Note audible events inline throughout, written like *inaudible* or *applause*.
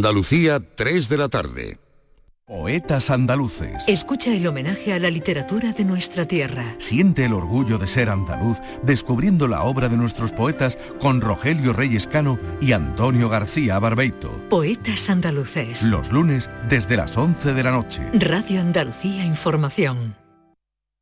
Andalucía, 3 de la tarde. Poetas andaluces. Escucha el homenaje a la literatura de nuestra tierra. Siente el orgullo de ser andaluz descubriendo la obra de nuestros poetas con Rogelio Reyes Cano y Antonio García Barbeito. Poetas andaluces. Los lunes desde las 11 de la noche. Radio Andalucía Información.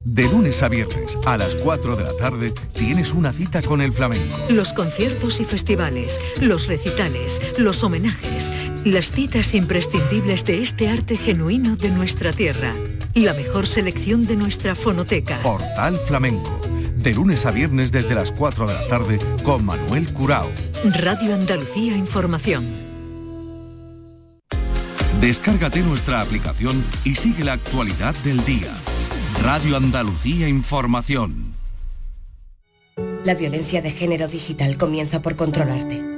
De lunes a viernes a las 4 de la tarde tienes una cita con el flamenco. Los conciertos y festivales, los recitales, los homenajes, las citas imprescindibles de este arte genuino de nuestra tierra. La mejor selección de nuestra fonoteca. Portal Flamenco. De lunes a viernes desde las 4 de la tarde con Manuel Curao. Radio Andalucía Información. Descárgate nuestra aplicación y sigue la actualidad del día. Radio Andalucía Información. La violencia de género digital comienza por controlarte.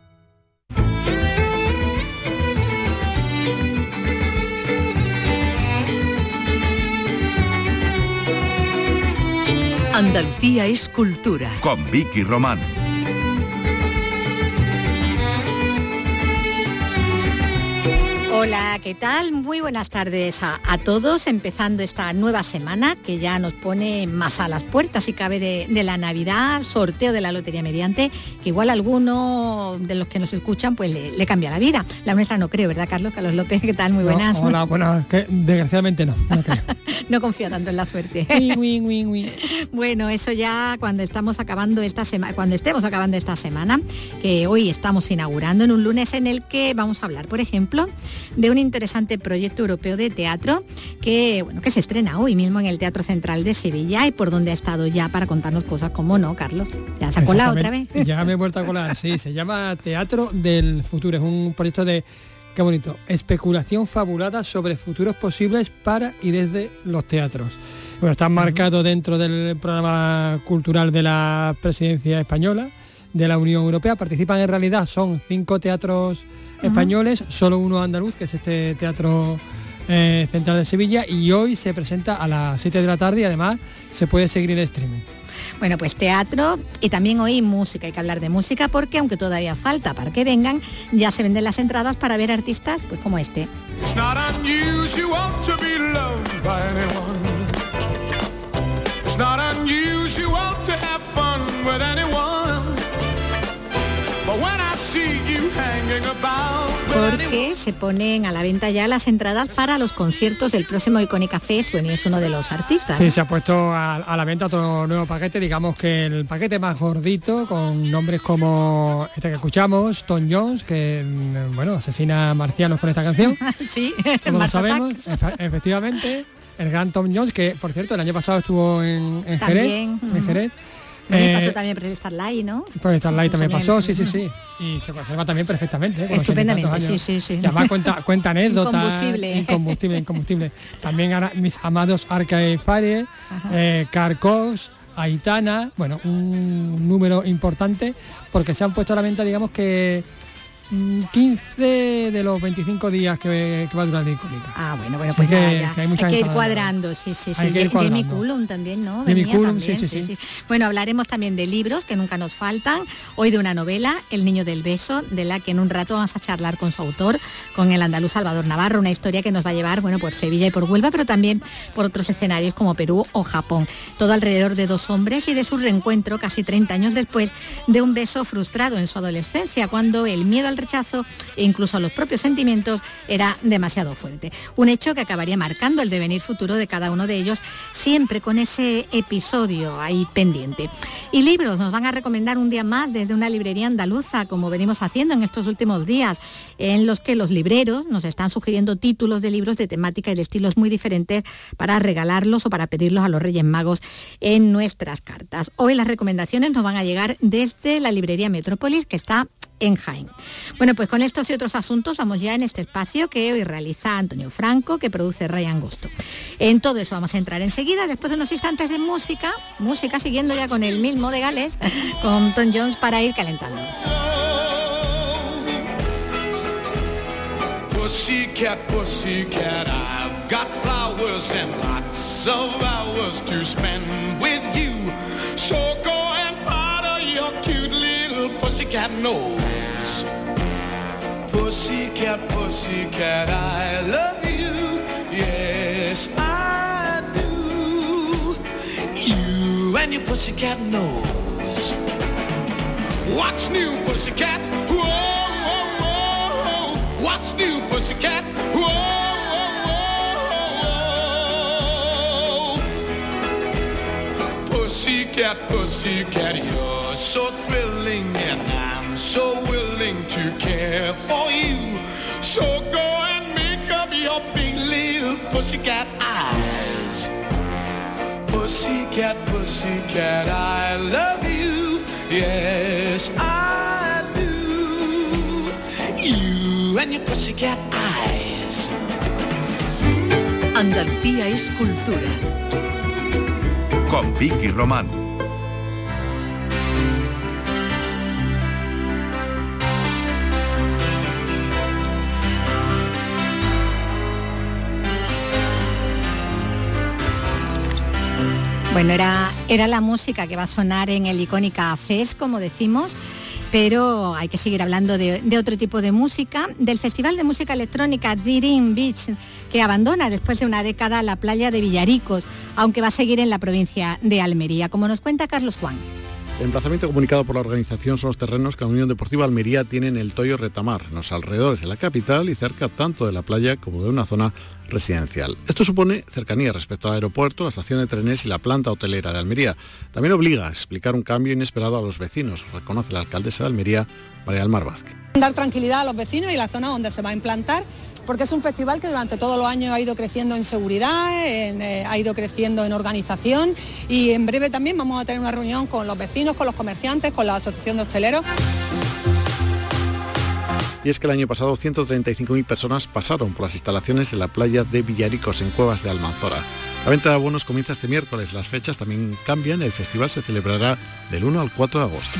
Andalucía es cultura. Con Vicky Román. Hola, ¿qué tal? Muy buenas tardes a, a todos, empezando esta nueva semana que ya nos pone más a las puertas y cabe de, de la Navidad, sorteo de la Lotería Mediante, que igual a alguno de los que nos escuchan pues le, le cambia la vida. La nuestra no creo, ¿verdad, Carlos? Carlos López, ¿qué tal? Muy No, buenas. hola, buenas. que desgraciadamente no. no creo. *laughs* no confío tanto en la suerte. *laughs* Uy, uy, uy, uy. Bueno, eso ya cuando estamos acabando esta semana, cuando estemos acabando esta semana, que hoy estamos inaugurando en un lunes en el que vamos a hablar, por ejemplo, de un interesante proyecto europeo de teatro que, bueno, que se estrena hoy mismo en el Teatro Central de Sevilla y por donde ha estado ya para contarnos cosas como no, Carlos. Ya se ha colado otra vez. Ya me he vuelto a colar, sí, se *laughs* llama Teatro del Futuro, es un proyecto de, qué bonito, especulación fabulada sobre futuros posibles para y desde los teatros. Bueno, está marcado dentro del programa cultural de la presidencia española, de la Unión Europea. Participan en realidad, son cinco teatros españoles, solo uno andaluz, que es este teatro eh, central de Sevilla, y hoy se presenta a las 7 de la tarde y además se puede seguir en streaming. Bueno, pues teatro y también hoy música, hay que hablar de música porque aunque todavía falta para que vengan, ya se venden las entradas para ver artistas pues como este. It's Porque se ponen a la venta ya las entradas para los conciertos del próximo Icónica Fest, bueno, y es uno de los artistas. Sí, se ha puesto a, a la venta otro nuevo paquete, digamos que el paquete más gordito, con nombres como este que escuchamos, Tom Jones, que mm, bueno, asesina marcianos con esta canción. *laughs* sí, Todos lo sabemos, efectivamente. El gran Tom Jones, que por cierto el año pasado estuvo en, en Jerez. También, En. Jerez. Eh, pasó también por el Starlight, ¿no? Pues Starlight también También, pasó, sí, sí, sí. Y se conserva también perfectamente. ¿eh? Estupendamente, sí, sí, sí. Y además cuenta, cuenta *laughs* anécdotas. Incombustible. Incombustible, incombustible. También ahora mis amados Arcade Fire, eh, Carcos, Aitana, bueno, un número importante porque se han puesto a la venta, digamos que 15 de los 25 días que, que va a durar la icónica. Ah, bueno, bueno, pues que- ya, ya. que hay muchas que ir cuadrando, sí, sí, sí. Hay Jamie cuadrando. Cullum también, ¿no? Venía Cullum, también, sí, sí, sí. Bueno, hablaremos también de libros que nunca nos faltan. Hoy de una novela, El niño del beso, de la que en un rato vamos a charlar con su autor, con el andaluz Salvador Navarro, una historia que nos va a llevar, bueno, por Sevilla y por Huelva, pero también por otros escenarios como Perú o Japón. Todo alrededor de dos hombres y de su reencuentro casi 30 años después de un beso frustrado en su adolescencia, cuando el miedo al rechazo e incluso a los propios sentimientos era demasiado fuerte. Un hecho que acabaría marcando el devenir futuro de cada uno de ellos, siempre con ese episodio ahí pendiente. Y libros nos van a recomendar un día más desde una librería andaluza, como venimos haciendo en estos últimos días, en los que los libreros nos están sugiriendo títulos de libros de temática y de estilos muy diferentes para regalarlos o para pedirlos a los Reyes Magos en nuestras cartas. Hoy las recomendaciones nos van a llegar desde la librería Metrópolis, que está en Jaén. Bueno, pues con estos y otros asuntos vamos ya en este espacio que hoy realiza Antonio Franco, que produce Ryan Gusto. En todo eso vamos a entrar enseguida, después de unos instantes de música, música siguiendo ya con el mismo de Gales, con Tom Jones para ir calentando. Pussycat, pussycat, I've got flowers and lots of hours to spend with you. So go and powder your cute little pussycat nose. Pussycat, pussycat, I love you. Yes, I do. You and your pussycat nose. What's new, pussycat? Whoa, whoa, whoa. What's new, pussycat? Whoa, whoa, whoa. Pussycat, pussycat, you're so thrilling, and I'm so willing to care for you. So go and make up your big little pussycat eyes. Pussycat, pussycat, I love you. Yes, I do. You and your pussycat eyes. Andalucía es cultura. Con Vicky Román. Bueno, era, era la música que va a sonar en el icónica FES, como decimos, pero hay que seguir hablando de, de otro tipo de música, del Festival de Música Electrónica Dirin Beach, que abandona después de una década la playa de Villaricos, aunque va a seguir en la provincia de Almería, como nos cuenta Carlos Juan. El emplazamiento comunicado por la organización son los terrenos que la Unión Deportiva Almería tiene en el Toyo Retamar, en los alrededores de la capital y cerca tanto de la playa como de una zona residencial. Esto supone cercanía respecto al aeropuerto, la estación de trenes y la planta hotelera de Almería. También obliga a explicar un cambio inesperado a los vecinos, reconoce la alcaldesa de Almería, María del Mar Vázquez. Dar tranquilidad a los vecinos y la zona donde se va a implantar porque es un festival que durante todos los años ha ido creciendo en seguridad, eh, ha ido creciendo en organización y en breve también vamos a tener una reunión con los vecinos, con los comerciantes, con la Asociación de Hosteleros. Y es que el año pasado 135.000 personas pasaron por las instalaciones de la playa de Villaricos en Cuevas de Almanzora. La venta de abonos comienza este miércoles, las fechas también cambian, el festival se celebrará del 1 al 4 de agosto.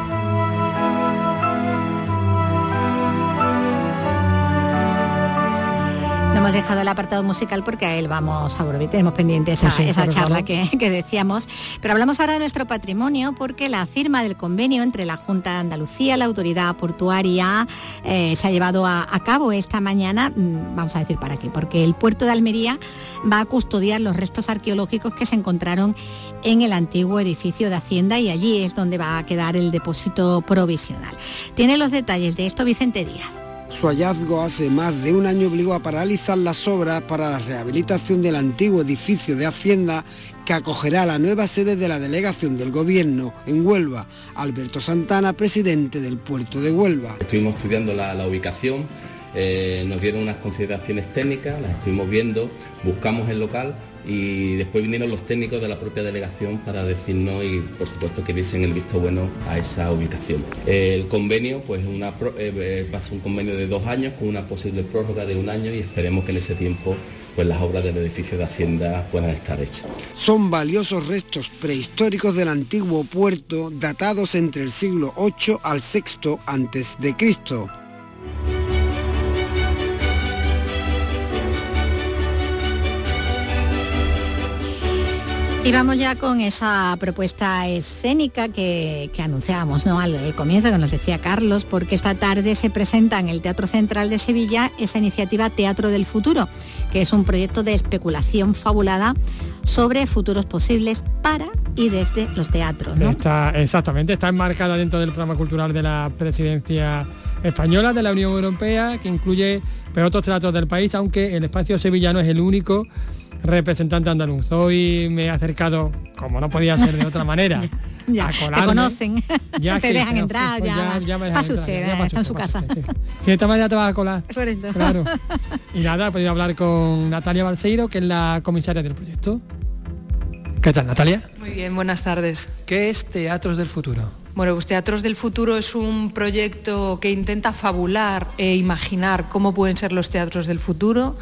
Hemos dejado el apartado musical porque a él vamos a volver, tenemos pendiente esa, Pues sí, esa claro, charla que, que decíamos. Pero hablamos ahora de nuestro patrimonio porque la firma del convenio entre la Junta de Andalucía, la autoridad portuaria, eh, se ha llevado a, a cabo esta mañana, mm, vamos a decir para qué, porque el puerto de Almería va a custodiar los restos arqueológicos que se encontraron en el antiguo edificio de Hacienda y allí es donde va a quedar el depósito provisional. Tiene los detalles de esto Vicente Díaz. Su hallazgo hace más de un año obligó a paralizar las obras para la rehabilitación del antiguo edificio de Hacienda que acogerá la nueva sede de la delegación del Gobierno en Huelva. Alberto Santana, presidente del puerto de Huelva. Estuvimos estudiando la, ubicación, eh, nos dieron unas consideraciones técnicas, las estuvimos viendo, buscamos el local y después vinieron los técnicos de la propia delegación para decirnos y por supuesto que diesen el visto bueno a esa ubicación. El convenio pues una, pro- eh, eh, va a un convenio de dos años con una posible prórroga de un año y esperemos que en ese tiempo pues las obras del edificio de Hacienda puedan estar hechas. Son valiosos restos prehistóricos del antiguo puerto datados entre el siglo VIII al VI antes de Cristo. Y vamos ya con esa propuesta escénica que, que anunciábamos ¿no? al, comienzo, que nos decía Carlos, porque esta tarde se presenta en el Teatro Central de Sevilla esa iniciativa Teatro del Futuro, que es un proyecto de especulación fabulada sobre futuros posibles para y desde los teatros. Está, exactamente, está enmarcada dentro del programa cultural de la presidencia española de la Unión Europea que incluye otros teatros del país, aunque el espacio sevillano es el único representante andaluz. Hoy me he acercado, como no podía ser de otra manera, *laughs* Ya, a te colarme. conocen, Ya *laughs* te dejan entrar, pues ya, ya me dejan entrar, usted, ya eh, pase está en usted, su casa. usted, sí. Si de esta manera te vas a colar. *laughs* Por eso. Claro. Y nada, he podido hablar con Natalia Balseiro, que es la comisaria del proyecto. ¿Qué tal, Natalia? Muy bien, buenas tardes. ¿Qué es Teatros del Futuro? Bueno, pues Teatros del Futuro es un proyecto que intenta fabular e imaginar cómo pueden ser los teatros del futuro.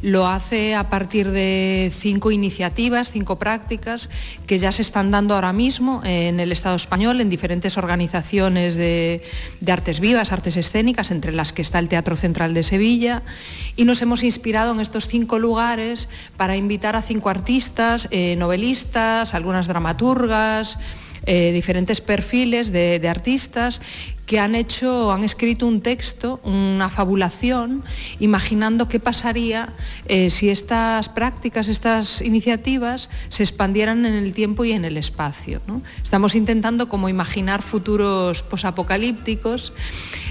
Lo hace a partir de cinco iniciativas, cinco prácticas que ya se están dando ahora mismo en el Estado español, en diferentes organizaciones de, artes vivas, artes escénicas, entre las que está el Teatro Central de Sevilla. Y nos hemos inspirado en estos cinco lugares para invitar a cinco artistas, eh, novelistas, algunas dramaturgas, eh, diferentes perfiles de, artistas que han hecho, han escrito un texto, una fabulación, imaginando qué pasaría eh, si estas prácticas, estas iniciativas se expandieran en el tiempo y en el espacio. Estamos intentando como imaginar futuros posapocalípticos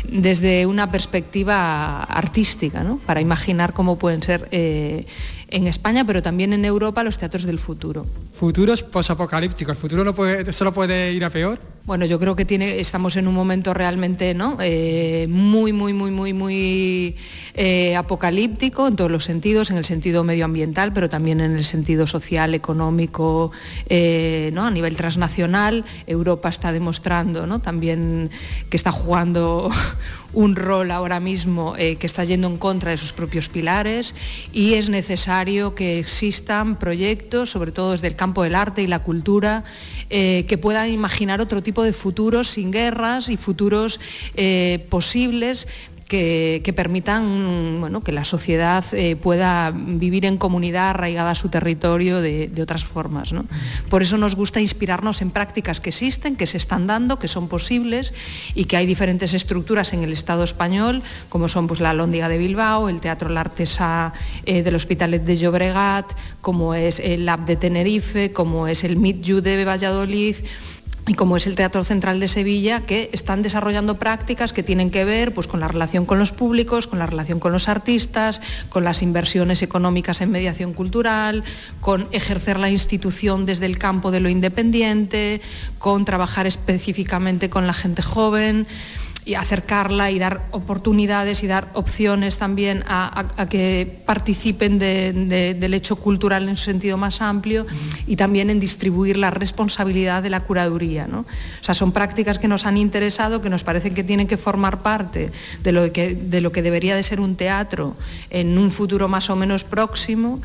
desde una perspectiva artística, para imaginar cómo pueden ser eh, en España, pero también en Europa los teatros del futuro. Futuros posapocalípticos. ¿El futuro solo puede ir a peor? Bueno, yo creo que estamos en un momento realmente. Eh, muy, muy, muy, muy, muy eh, apocalíptico en todos los sentidos, en el sentido medioambiental, pero también en el sentido social, económico, eh, a nivel transnacional. Europa está demostrando también que está jugando *laughs* un rol ahora mismo eh, que está yendo en contra de sus propios pilares y es necesario que existan proyectos, sobre todo desde el campo del arte y la cultura, eh, que puedan imaginar otro tipo de futuros sin guerras y futuros eh, posibles que, permitan bueno, que la sociedad eh, pueda vivir en comunidad arraigada a su territorio de, otras formas. ¿no? Por eso nos gusta inspirarnos en prácticas que existen, que se están dando, que son posibles y que hay diferentes estructuras en el Estado español, como son pues, la Lóndiga de Bilbao, el Teatro La Artesa eh, del Hospitalet de Llobregat, como es el Lab de Tenerife, como es el Meet de Valladolid y como es el Teatro Central de Sevilla, que están desarrollando prácticas que tienen que ver pues, con la relación con los públicos, con la relación con los artistas, con las inversiones económicas en mediación cultural, con ejercer la institución desde el campo de lo independiente, con trabajar específicamente con la gente joven y acercarla y dar oportunidades y dar opciones también a, a- a que participen de- de- del hecho cultural en su sentido más amplio y también en distribuir la responsabilidad de la curaduría. ¿no? O sea, son prácticas que nos han interesado, que nos parecen que tienen que formar parte de lo que, de lo que debería de ser un teatro en un futuro más o menos próximo.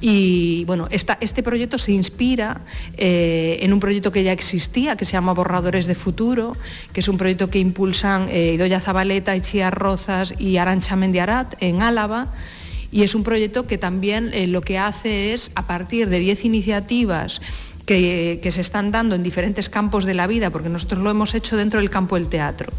Y bueno, este proyecto se inspira eh, en un proyecto que ya existía, que se llama Borradores de Futuro, que es un proyecto que impulsan eh, Idoia Zabaleta, Ichia Rozas y Arancha Mendiarat en Álava. Y es un proyecto que también eh, lo que hace es, a partir de 10 iniciativas que, se están dando en diferentes campos de la vida, porque nosotros lo hemos hecho dentro del campo del teatro.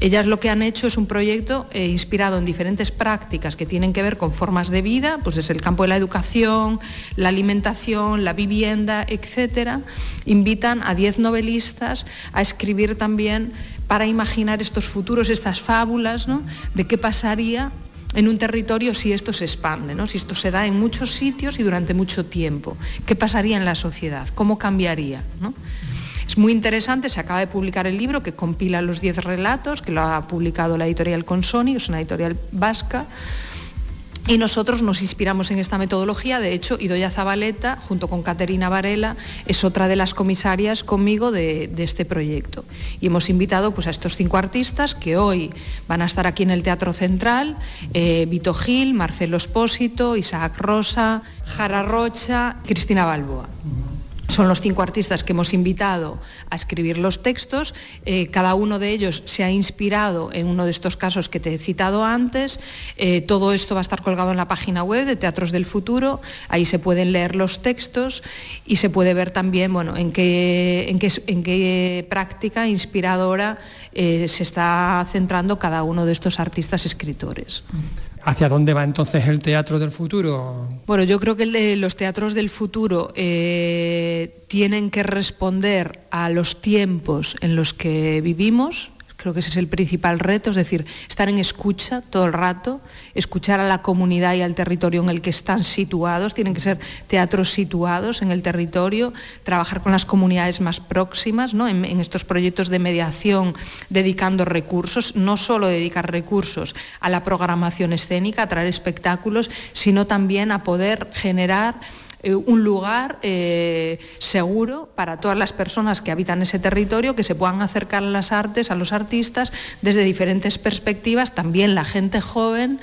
Ellas lo que han hecho es un proyecto eh, inspirado en diferentes prácticas que tienen que ver con formas de vida, pues desde el campo de la educación, la alimentación, la vivienda, etcétera. Invitan a 10 novelistas a escribir también para imaginar estos futuros, estas fábulas, ¿no? de qué pasaría en un territorio si esto se expande, ¿no? si esto se da en muchos sitios y durante mucho tiempo. ¿Qué pasaría en la sociedad? ¿Cómo cambiaría? ¿no? Es muy interesante, se acaba de publicar el libro que compila los 10 relatos, que lo ha publicado la editorial Consoni, es una editorial vasca, y nosotros nos inspiramos en esta metodología, de hecho, Idoia Zabaleta, junto con Caterina Varela, es otra de las comisarias conmigo de, de este proyecto. Y hemos invitado pues, a estos cinco artistas que hoy van a estar aquí en el Teatro Central, eh, Vito Gil, Marcelo Espósito, Isaac Rosa, Jara Rocha, Cristina Balboa. Son los cinco artistas que hemos invitado a escribir los textos. Eh, cada uno de ellos se ha inspirado en uno de estos casos que te he citado antes. Eh, todo esto va a estar colgado en la página web de Teatros del Futuro. Ahí se pueden leer los textos y se puede ver también bueno, en, qué, práctica inspiradora eh, se está centrando cada uno de estos artistas escritores. ¿Hacia dónde va entonces el teatro del futuro? Bueno, yo creo que los teatros del futuro eh, tienen que responder a los tiempos en los que vivimos, Creo que ese es el principal reto, es decir, estar en escucha todo el rato, escuchar a la comunidad y al territorio en el que están situados, tienen que ser teatros situados en el territorio, trabajar con las comunidades más próximas, ¿no? en, en estos proyectos de mediación, dedicando recursos, no solo dedicar recursos a la programación escénica, a traer espectáculos, sino también a poder generar eh, un lugar eh, seguro para todas las personas que habitan ese territorio, que se puedan acercar a las artes, a los artistas, desde diferentes perspectivas, también la gente joven.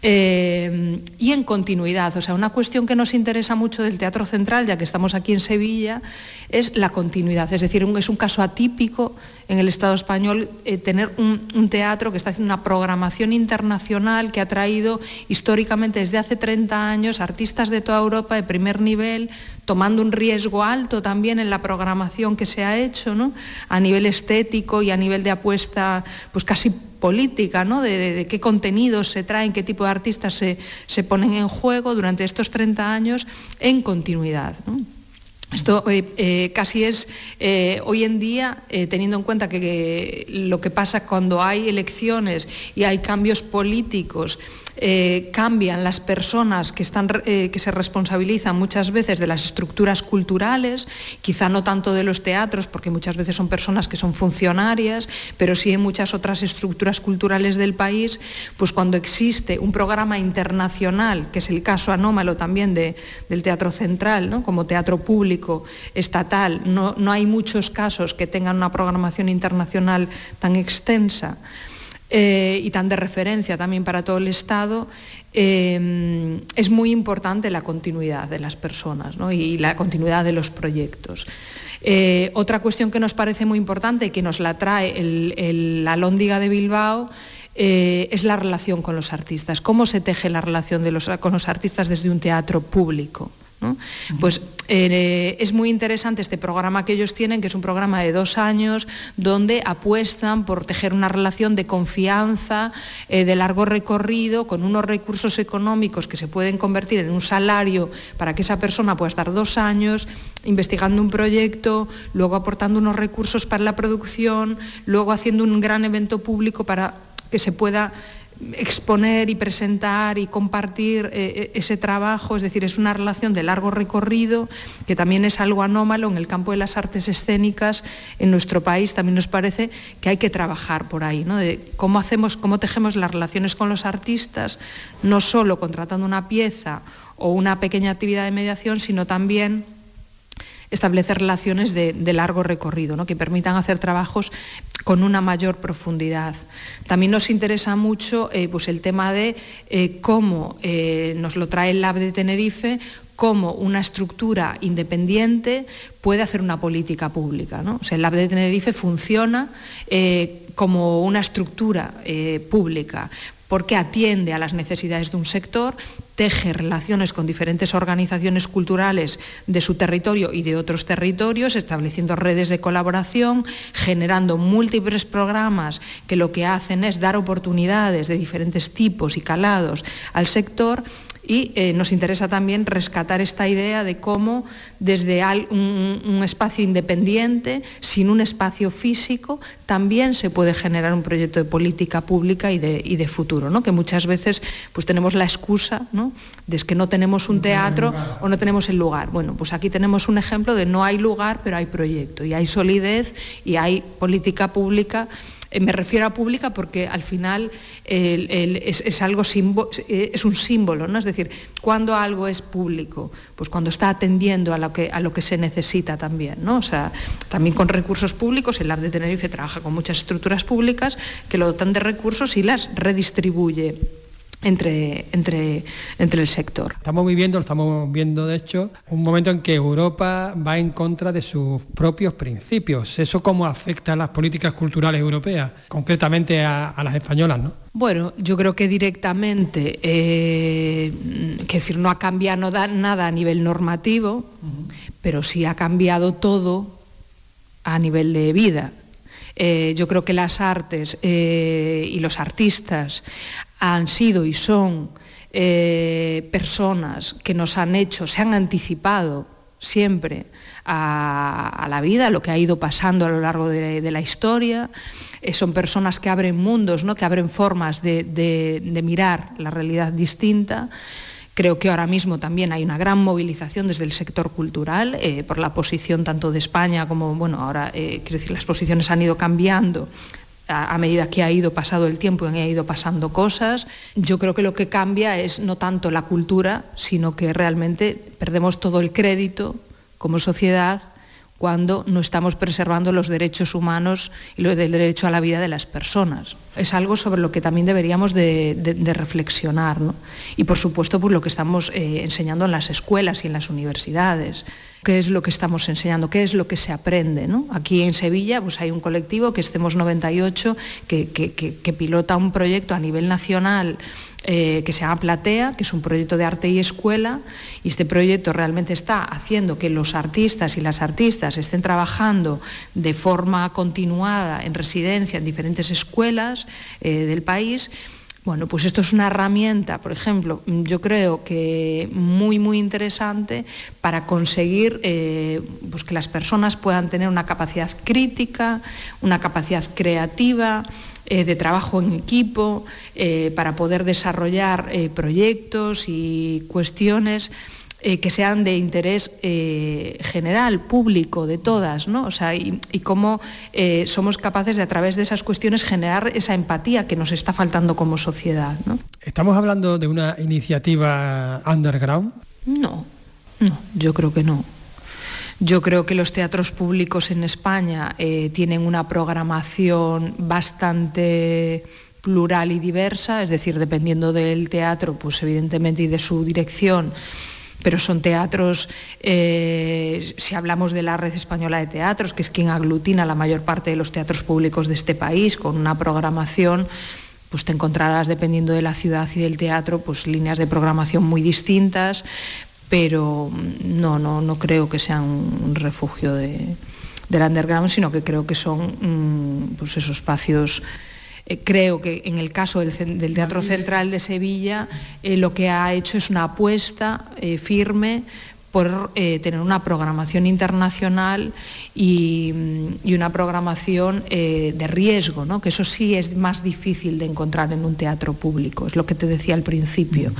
Eh, y en continuidad, o sea, una cuestión que nos interesa mucho del Teatro Central, ya que estamos aquí en Sevilla, es la continuidad. Es decir, es un caso atípico en el Estado español tener un, un, teatro que está haciendo una programación internacional que ha traído históricamente desde hace 30 años artistas de toda Europa de primer nivel, tomando un riesgo alto también en la programación que se ha hecho, ¿no? a nivel estético y a nivel de apuesta pues casi política, ¿no? de, qué contenidos se traen, qué tipo de artistas se, se ponen en juego durante estos 30 años en continuidad. Esto eh, eh, casi es eh, hoy en día, teniendo en cuenta que, lo que pasa cuando hay elecciones y hay cambios políticos, eh, cambian las personas que, eh, que se responsabilizan muchas veces de las estructuras culturales, quizá no tanto de los teatros, porque muchas veces son personas que son funcionarias, pero sí en muchas otras estructuras culturales del país, pues cuando existe un programa internacional, que es el caso anómalo también de, del Teatro Central, ¿no? como teatro público estatal, no, no hay muchos casos que tengan una programación internacional tan extensa eh, y tan de referencia también para todo el Estado, eh, es muy importante la continuidad de las personas y la continuidad de los proyectos. Eh, otra cuestión que nos parece muy importante y que nos la trae la Lóndiga de Bilbao es la relación con los artistas. ¿Cómo se teje la relación con los artistas desde un teatro público? Pues eh, es muy interesante este programa que ellos tienen, que es un programa de dos años, donde apuestan por tejer una relación de confianza, eh, de largo recorrido, con unos recursos económicos que se pueden convertir en un salario para que esa persona pueda estar dos años investigando un proyecto, luego aportando unos recursos para la producción, luego haciendo un gran evento público para que se pueda exponer y presentar y compartir eh, ese trabajo, es decir, es una relación de largo recorrido, que también es algo anómalo en el campo de las artes escénicas en nuestro país, también nos parece que hay que trabajar por ahí, ¿no? de cómo hacemos, cómo tejemos las relaciones con los artistas, no solo contratando una pieza o una pequeña actividad de mediación, sino también establecer relaciones de, largo recorrido, ¿no? que permitan hacer trabajos con una mayor profundidad. También nos interesa mucho eh, pues el tema de eh, cómo eh, nos lo trae el Lab de Tenerife, cómo una estructura independiente puede hacer una política pública. ¿no? El Lab de Tenerife funciona como una estructura pública porque atiende a las necesidades de un sector, teje relaciones con diferentes organizaciones culturales de su territorio y de otros territorios, estableciendo redes de colaboración, generando múltiples programas que lo que hacen es dar oportunidades de diferentes tipos y calados al sector y eh, nos interesa también rescatar esta idea de cómo desde un, un, espacio independiente, sin un espacio físico, también se puede generar un proyecto de política pública y de, y de futuro, ¿no? que muchas veces pues, tenemos la excusa ¿no? de que no tenemos un teatro o no tenemos el lugar. Bueno, pues aquí tenemos un ejemplo de no hay lugar, pero hay proyecto y hay solidez y hay política pública me refiero a pública porque al final es, algo eh, es un símbolo, ¿no? Es decir, cuando algo es público, pues cuando está atendiendo a lo que, a lo que se necesita también, ¿no? O sea, también con recursos públicos, el AR de Tenerife trabaja con muchas estructuras públicas que lo dotan de recursos y las redistribuye entre, entre, entre el sector. Estamos viviendo, lo estamos viendo de hecho, un momento en que Europa va en contra de sus propios principios. ¿Eso cómo afecta a las políticas culturales europeas, concretamente a, a las españolas? ¿no? Bueno, yo creo que directamente, eh, que decir, no ha cambiado nada a nivel normativo, pero sí ha cambiado todo a nivel de vida. Eh, yo creo que las artes eh, y los artistas han sido y son eh, personas que nos han hecho, se han anticipado siempre a, la vida, lo que ha ido pasando a lo largo de, la historia. Eh, son personas que abren mundos, ¿no? que abren formas de, mirar la realidad distinta. Creo que ahora mismo también hay una gran movilización desde el sector cultural eh, por la posición tanto de España como, bueno, ahora quiero decir, las posiciones han ido cambiando a, medida que ha ido pasado el tiempo y han ido pasando cosas. Yo creo que lo que cambia es no tanto la cultura, sino que realmente perdemos todo el crédito como sociedad cuando no estamos preservando los derechos humanos y el derecho a la vida de las personas. Es algo sobre lo que también deberíamos de, reflexionar. Y por supuesto, pues, lo que estamos eh, enseñando en las escuelas y en las universidades qué es lo que estamos enseñando, qué es lo que se aprende. Aquí en Sevilla pues hay un colectivo que estemos 98 que, pilota un proyecto a nivel nacional eh, que se llama Platea, que es un proyecto de arte y escuela, y este proyecto realmente está haciendo que los artistas y las artistas estén trabajando de forma continuada en residencia en diferentes escuelas eh, del país bueno, pues esto es una herramienta, por ejemplo, yo creo que muy, muy interesante para conseguir eh, pues que las personas puedan tener una capacidad crítica, una capacidad creativa, eh, de trabajo en equipo, eh, para poder desarrollar proyectos y cuestiones eh, que sean de interés eh, general, público, de todas, ¿no? O sea, y, cómo eh, somos capaces de a través de esas cuestiones generar esa empatía que nos está faltando como sociedad. ¿no? ¿Estamos hablando de una iniciativa underground? No, no, yo creo que no. Yo creo que los teatros públicos en España tienen una programación bastante plural y diversa, es decir, dependiendo del teatro, pues evidentemente y de su dirección, pero son teatros, eh, si hablamos de la Red Española de Teatros, que es quien aglutina la mayor parte de los teatros públicos de este país, con una programación pues te encontrarás dependiendo de la ciudad y del teatro, pues líneas de programación muy distintas, pero no, no, no creo que sean un refugio de, del underground, sino que creo que son mm, pues esos espacios eh, creo que en el caso del, Teatro Central de Sevilla eh, lo que ha hecho es una apuesta eh, firme por tener una programación internacional y, mm, una programación de riesgo, ¿no? que eso sí es más difícil de encontrar en un teatro público, es lo que te decía al principio.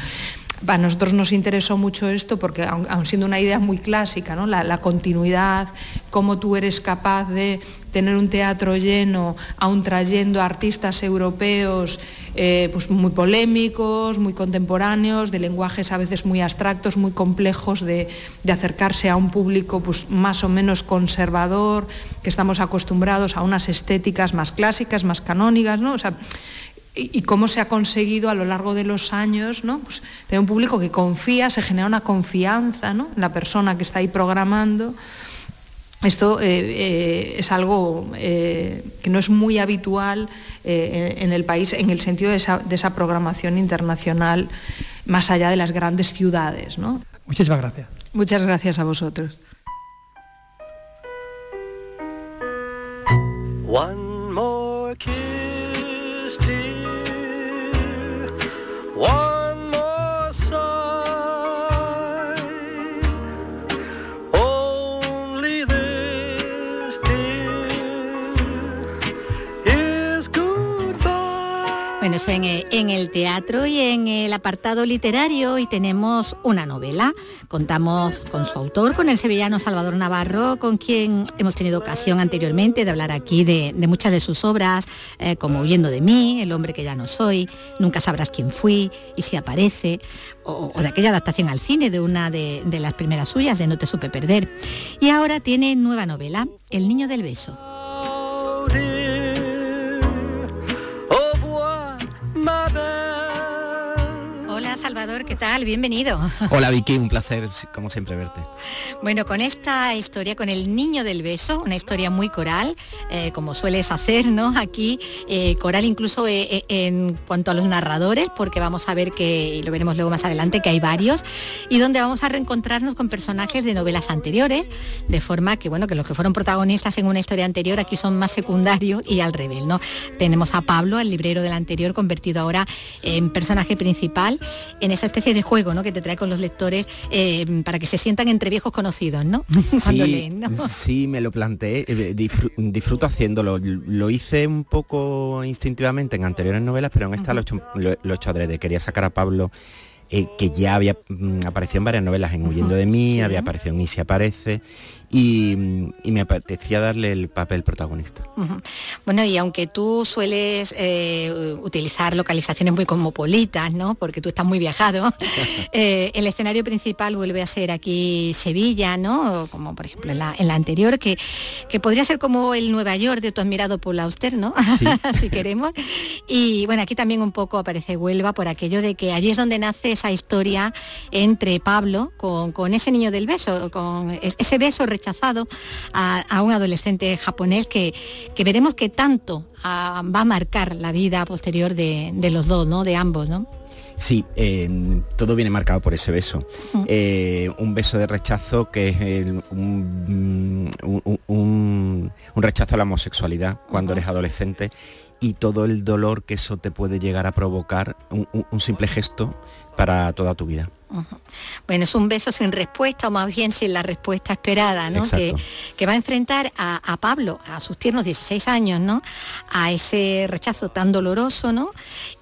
A nosotros nos interesó mucho esto porque, aun siendo una idea muy clásica, ¿no? la, continuidad, cómo tú eres capaz de tener un teatro lleno, aun trayendo artistas europeos eh, pues muy polémicos, muy contemporáneos, de lenguajes a veces muy abstractos, muy complejos de, acercarse a un público pues, más o menos conservador, que estamos acostumbrados a unas estéticas más clásicas, más canónicas, ¿no? y, cómo se ha conseguido a lo largo de los años ¿no? Pues, tener un público que confía, se genera una confianza en la persona que está ahí programando. Esto eh, eh, es algo eh, que no es muy habitual en, el país en el sentido de esa, programación internacional más allá de las grandes ciudades. ¿no? Muchísimas gracias. Muchas gracias a vosotros. Eh, en, el teatro y en el apartado literario y tenemos una novela. Contamos con su autor, con el sevillano Salvador Navarro, con quien hemos tenido ocasión anteriormente de hablar aquí de, muchas de sus obras, eh, como Huyendo de mí, El hombre que ya no soy, Nunca sabrás quién fui y si aparece, o, de aquella adaptación al cine de una de, de las primeras suyas, de No te supe perder. Y ahora tiene nueva novela, El niño del beso. Tal? Bienvenido. *laughs* Hola Vicky, un placer como siempre verte. Bueno, con esta historia, con el niño del beso, una historia muy coral, eh, como sueles hacer, ¿no? Aquí, eh, coral incluso eh, en cuanto a los narradores, porque vamos a ver que, y lo veremos luego más adelante, que hay varios, y donde vamos a reencontrarnos con personajes de novelas anteriores, de forma que, bueno, que los que fueron protagonistas en una historia anterior aquí son más secundarios y al revés, ¿no? Tenemos a Pablo, el librero del anterior, convertido ahora en personaje principal en esa especie de juego ¿no? que te trae con los lectores eh, para que se sientan entre viejos conocidos, ¿no? *laughs* Cuando sí, leen, ¿no? sí, me lo planteé, eh, disfr- disfruto haciéndolo. Lo hice un poco instintivamente en anteriores novelas, pero en esta lo, he hecho, lo, lo he hecho adrede. Quería sacar a Pablo, eh, que ya había mm, aparecido en varias novelas, en Huyendo de mí, había aparecido en Y se aparece, y, y me apetecía darle el papel protagonista. Bueno, y aunque tú sueles eh, utilizar localizaciones muy cosmopolitas, ¿no? Porque tú estás muy viajado, *laughs* eh, el escenario principal vuelve a ser aquí Sevilla, ¿no? Como por ejemplo en la, en la anterior, que, que podría ser como el Nueva York de tu admirado Paul Auster, ¿no? *laughs* si queremos. Y bueno, aquí también un poco aparece Huelva por aquello de que allí es donde nace esa historia entre Pablo con, con ese niño del beso, con es- ese beso rechazado a, a un adolescente japonés que, que veremos que tanto ah, va a marcar la vida posterior de, de los dos, ¿no? De ambos, ¿no? Sí, eh, todo viene marcado por ese beso. Eh, un beso de rechazo que es el- un, un- un- un rechazo a la homosexualidad cuando eres adolescente y todo el dolor que eso te puede llegar a provocar, un simple gesto para toda tu vida. Bueno, es un beso sin respuesta o más bien sin la respuesta esperada, ¿no? Que, va a enfrentar a, a Pablo, a sus tiernos 16 años, ¿no? A ese rechazo tan doloroso, ¿no?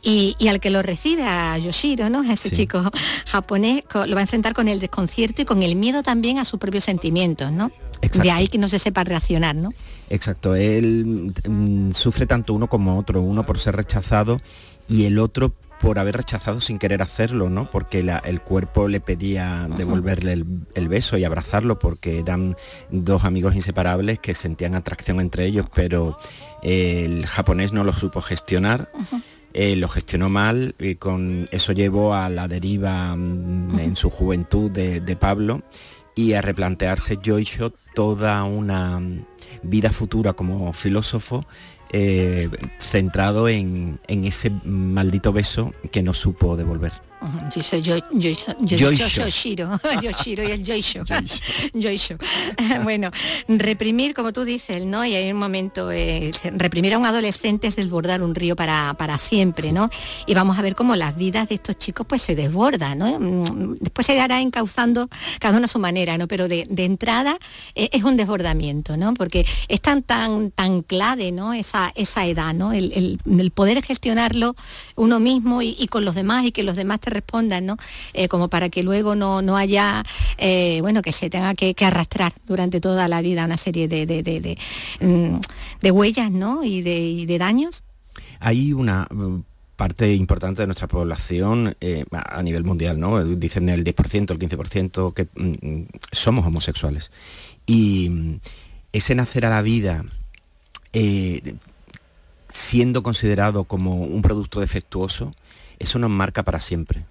Y, y al que lo recibe, a Yoshiro, ¿no? A ese Sí. chico japonés, lo va a enfrentar con el desconcierto y con el miedo también a sus propios sentimientos, ¿no? Exacto. De ahí que no se sepa reaccionar, ¿no? Exacto, él mm, sufre tanto uno como otro, uno por ser rechazado y el otro por haber rechazado sin querer hacerlo, ¿no? Porque la- el cuerpo le pedía devolverle el, el beso y abrazarlo porque eran dos amigos inseparables que sentían atracción entre ellos, pero eh, el japonés no lo supo gestionar. eh, lo gestionó mal y con eso llevó a la deriva mm, en su juventud de, de Pablo y a replantearse Joisho toda una vida futura como filósofo eh, centrado en, en ese maldito beso que no supo devolver. Ujú, Yo soy yo, yo, yo, yo, Yoisho. Yoshiro, Yoshiro y el Yoisho. Yoisho. bueno, reprimir, como tú dices, ¿no? Y hay un momento, eh, reprimir a un adolescente es desbordar un río para, para siempre, ¿no? Y vamos a ver cómo las vidas de estos chicos pues se desbordan, ¿no? Mm, Después se hará encauzando cada uno a su manera, ¿no? Pero de, de entrada eh, es un desbordamiento, ¿no? Porque es tan, tan, tan clave, ¿no? Esa, esa edad, ¿no? El, el- el poder gestionarlo uno mismo y, y con los demás y que los demás respondan, ¿no? Eh, como para que luego no, no haya, eh, bueno, que se tenga que, arrastrar durante toda la vida una serie de, de, de- de, mm, huellas, ¿no? Y de, de daños. Hay una mm, parte importante de nuestra población eh, a nivel mundial, ¿no? Dicen el 10%, el 15% que mm, somos homosexuales. Y ese nacer a la vida siendo considerado como un producto defectuoso, eso nos marca para siempre.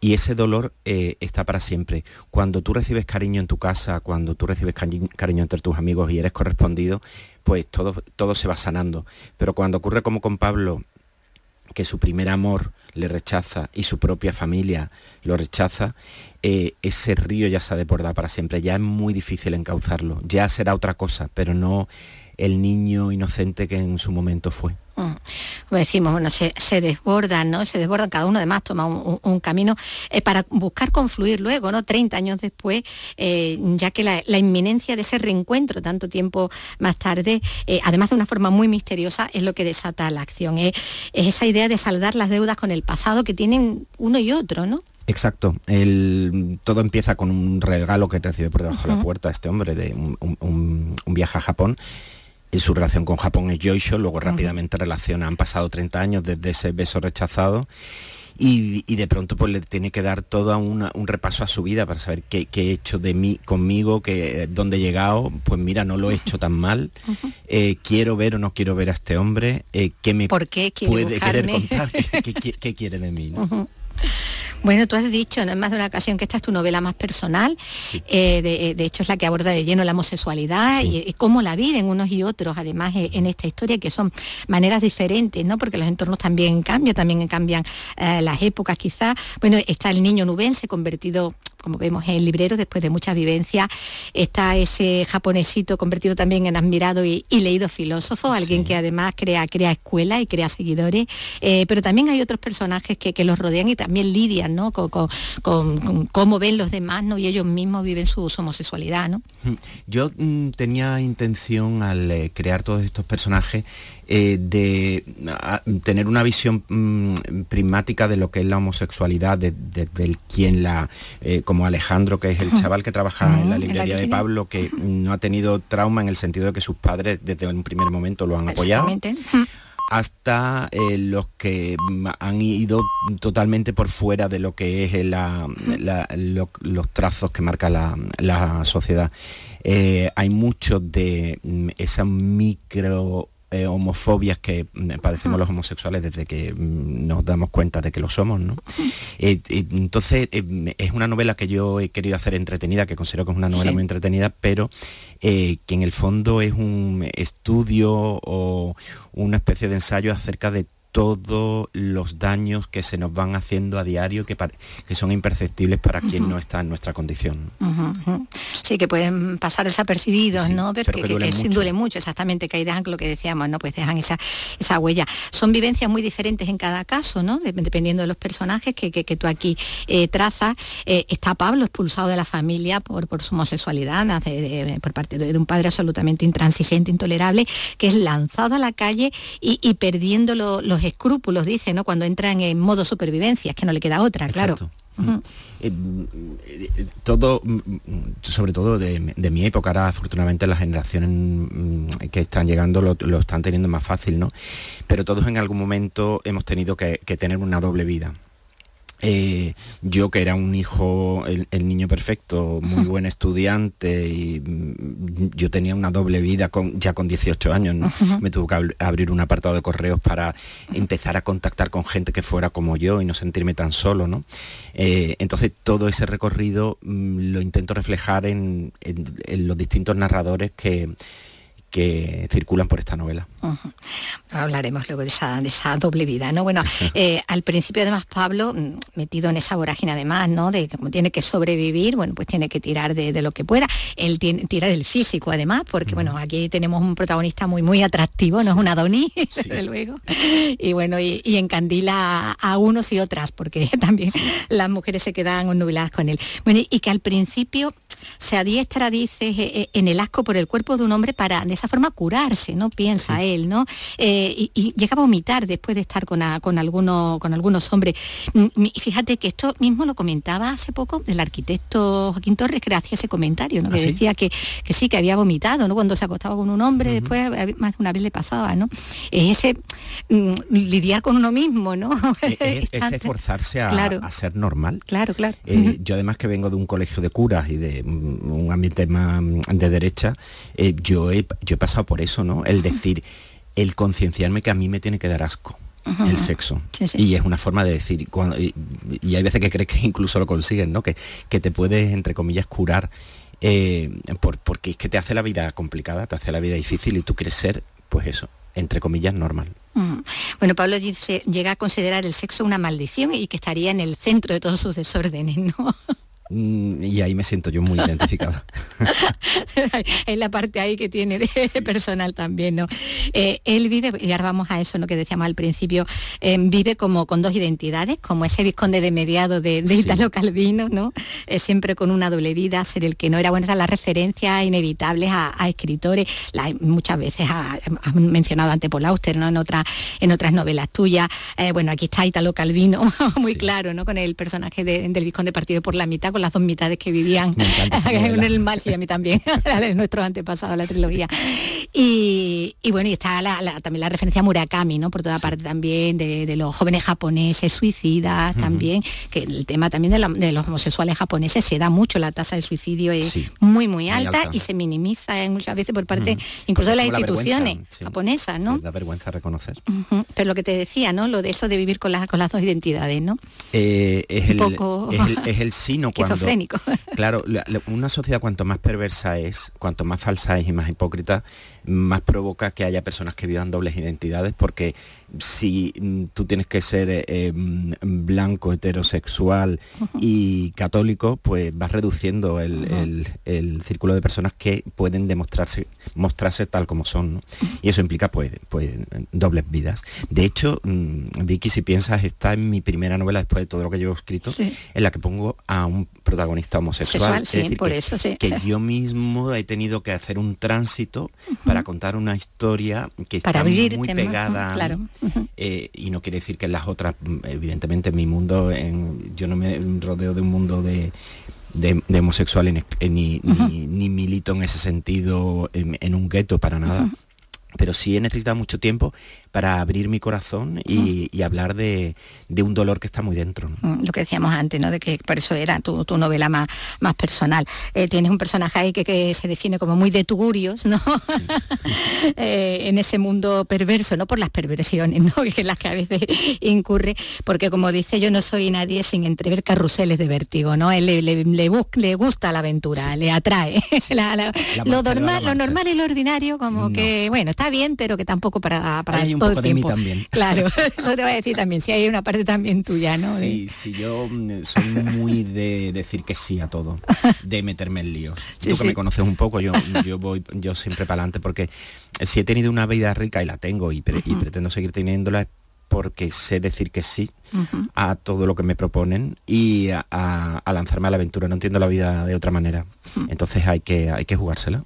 Y ese dolor eh, está para siempre. Cuando tú recibes cariño en tu casa, cuando tú recibes cari- cariño entre tus amigos y eres correspondido, pues todo, todo se va sanando. Pero cuando ocurre como con Pablo, que su primer amor le rechaza y su propia familia lo rechaza, eh, ese río ya se ha desbordado para siempre. Ya es muy difícil encauzarlo. Ya será otra cosa, pero no el niño inocente que en su momento fue. Mm. Como decimos, bueno, se, se desbordan, ¿no? Se desbordan, cada uno además toma un, camino eh, para buscar confluir luego, ¿no? 30 años después, eh, ya que la, la inminencia de ese reencuentro tanto tiempo más tarde, eh, además de una forma muy misteriosa, es lo que desata la acción. Es, es esa idea de saldar las deudas con el pasado que tienen uno y otro, ¿no? Exacto. El- todo empieza con un regalo que recibe por debajo de la puerta este hombre de un, un- un- un viaje a Japón. Y su relación con Japón es Joisho, luego rápidamente relaciona, han pasado 30 años desde ese beso rechazado y, y de pronto pues le tiene que dar todo un repaso a su vida para saber qué, qué he hecho de mí conmigo, que, dónde he llegado, pues mira, no lo he hecho tan mal, eh, quiero ver o no quiero ver a este hombre, eh, qué me ¿Por qué quiere puede querer contar, qué, qué- qué- qué quiere de mí. Bueno, tú has dicho, en más de una ocasión que esta es tu novela más personal, eh, de, eh, de hecho es la que aborda de lleno la homosexualidad y, y cómo la viven unos y otros, además eh, en esta historia, que son maneras diferentes, ¿no? Porque los entornos también cambian, también cambian eh, las épocas quizás. Bueno, está el niño nubense convertido como vemos en el librero, después de muchas vivencias, está ese japonesito convertido también en admirado y, leído filósofo, alguien que además crea, crea escuela y crea seguidores, eh, pero también hay otros personajes que, los rodean y también lidian ¿no? con, cómo ven los demás ¿no? y ellos mismos viven su, homosexualidad. ¿no? Yo mm, tenía intención al eh, crear todos estos personajes eh, de tener una visión mm, prismática de lo que es la homosexualidad, de, del quien la, eh, como Alejandro, que es el chaval que trabaja en la librería de Pablo, que no ha tenido trauma en el sentido de que sus padres desde un primer momento lo han apoyado. Hasta eh, los que han ido totalmente por fuera de lo que es los trazos que marca la, sociedad. hay mucho de mm, esa micro eh, homofobias que mm, padecemos los homosexuales desde que mm, nos damos cuenta de que lo somos. ¿no? Eh, entonces, eh, es una novela que yo he querido hacer entretenida, que considero que es una novela muy entretenida, pero que en el fondo es un estudio o una especie de ensayo acerca de todos los daños que se nos van haciendo a diario que, que son imperceptibles para quien no está en nuestra condición. Sí, que pueden pasar desapercibidos, ¿no? Pero, que, duele, mucho. exactamente, que ahí dejan lo que decíamos, ¿no? Pues dejan esa, esa huella. Son vivencias muy diferentes en cada caso, ¿no? Dependiendo de los personajes que, tú aquí eh, trazas. Eh, está Pablo expulsado de la familia por, por su homosexualidad, por parte de, un padre absolutamente intransigente, intolerable, que es lanzado a la calle y, perdiendo los escrúpulos, dice, ¿no? Cuando entran en modo supervivencia, es que no le queda otra, claro. Eh, todo, mm, sobre todo de, mi época, ahora afortunadamente las generaciones mm, que están llegando lo, están teniendo más fácil, ¿no? Pero todos en algún momento hemos tenido que tener una doble vida. Eh, yo que era un hijo, el, niño perfecto, muy *laughs* buen estudiante y mm, yo tenía una doble vida con, ya con 18 años, Me tuvo que abrir un apartado de correos para empezar a contactar con gente que fuera como yo y no sentirme tan solo, ¿no? Eh, entonces todo ese recorrido mm, lo intento reflejar en los distintos narradores que que circulan por esta novela. Hablaremos luego de esa, de esa, doble vida, ¿no? Bueno, *laughs* eh, al principio además Pablo, mm, metido en esa vorágine además, ¿no? De como tiene que sobrevivir, bueno, pues tiene que tirar de, lo que pueda. Él tiene, tira del físico además, porque bueno, aquí tenemos un protagonista muy, muy atractivo, no es una Adonis, *laughs* desde luego. Y bueno, y, encandila a, unos y otras, porque *laughs* también las mujeres se quedan onnubiladas con él. Bueno, y que al principio se adiestra, dice, eh, eh, en el asco por el cuerpo de un hombre para de esa forma curarse, ¿no? Piensa él, ¿no? Eh, y, llega a vomitar después de estar con, con, algunos, con algunos hombres. Mm, y fíjate que esto mismo lo comentaba hace poco el arquitecto Joaquín Torres, que hacía ese comentario, ¿no? que ¿Ah, decía que, sí, que había vomitado, ¿no? Cuando se acostaba con un hombre, después más de una vez le pasaba, ¿no? ese mm, lidiar con uno mismo, ¿no? *laughs* Es, esforzarse a, a, ser normal. Claro, claro. Yo además que vengo de un colegio de curas y de un ambiente más de derecha, eh, yo, he, yo he pasado por eso, ¿no? El decir, el concienciarme que a mí me tiene que dar asco. el sexo y es una forma de decir cuando, y, hay veces que crees que incluso lo consiguen no que, que te puedes entre comillas curar eh, por, porque es que te hace la vida complicada te hace la vida difícil y tú quieres ser pues eso entre comillas normal Bueno, Pablo dice, llega a considerar el sexo una maldición y que estaría en el centro de todos sus desórdenes, ¿no? *laughs* Mm, y ahí me siento yo muy identificada. *laughs* es la parte ahí que tiene de ese personal también, ¿no? Eh, él vive, y ahora vamos a eso, lo que decíamos al principio, eh, vive como con dos identidades, como ese visconde de mediado de, Italo Calvino, ¿no? Eh, siempre con una doble vida, ser el que no era bueno, las referencias inevitables a, escritores, muchas veces ha, mencionado ante Paul Auster, ¿no? En, otra, en otras novelas tuyas. bueno, aquí está Italo Calvino, *laughs* muy claro, ¿no? Con el personaje del visconde partido por la mitad, las dos mitades que vivían *laughs* en el mal y a mí también, *laughs* nuestros antepasados, la trilogía. Y, bueno, y está también la referencia a Murakami, ¿no? Por toda parte también, de, los jóvenes japoneses suicidas también, que el tema también de, los homosexuales japoneses se da mucho, la tasa de suicidio es muy, muy alta, y se minimiza muchas veces por parte incluso de las instituciones japonesas, ¿no? Da vergüenza reconocer. Pero lo que te decía, ¿no? Lo de eso de vivir con las, con las dos identidades, ¿no? Eh, es, el, poco... es, el, es, el, sino *laughs* cuando Claro, la- la- una sociedad cuanto más perversa es, cuanto más falsa es y más hipócrita, más provoca que haya personas que vivan dobles identidades, porque si mm, tú tienes que ser eh, eh, mm, blanco, heterosexual y católico, pues vas reduciendo el, el- el círculo de personas que pueden demostrarse, mostrarse tal como son. ¿no? Y eso implica pues, pues dobles vidas. De hecho, mm, Vicky, si piensas, está en mi primera novela después de todo lo que llevo escrito, Sí. en la que pongo a un protagonista homosexual. Sexual, Es decir, por que, eso, sí. que yo mismo he tenido que hacer un tránsito para contar una historia que Para está abrirte muy pegada claro. Eh, y no quiere decir que las otras, evidentemente en mi mundo, en- yo no me rodeo de un mundo de, de, de homosexuales ni, ni, ni- ni milito en ese sentido en, en un gueto para nada. Pero sí he necesitado mucho tiempo para abrir mi corazón y, y hablar de, de un dolor que está muy dentro. ¿no? Mm, lo que decíamos antes, ¿no? De que por eso era tu, tu novela más, más personal. Eh, tienes un personaje ahí que, que se define como muy de tugurios, ¿no? *laughs* Eh, en ese mundo perverso, no por las perversiones, ¿no? *laughs* Que las que a veces incurre, porque como dice, yo no soy nadie sin entrever carruseles de vértigo, ¿no? Él le, le, le bus- le gusta la aventura, le atrae. *laughs* La- la- La lo, normal, lo normal y lo ordinario, como No. que, bueno, está bien, pero que tampoco para, para Hay un todo poco el de mí también. *laughs* Claro, eso te voy a decir también, si hay una parte también tuya, ¿no? Sí, sí, yo mm, soy muy de decir que sí a todo, de meterme en líos. *laughs* Sí, Tú que sí. me conoces un poco, yo, yo voy yo siempre para adelante porque si he tenido una vida rica y la tengo y, pre- y pretendo seguir teniéndola porque sé decir que sí a todo lo que me proponen y a, a- a lanzarme a la aventura. No entiendo la vida de otra manera. Entonces hay que, hay que jugársela.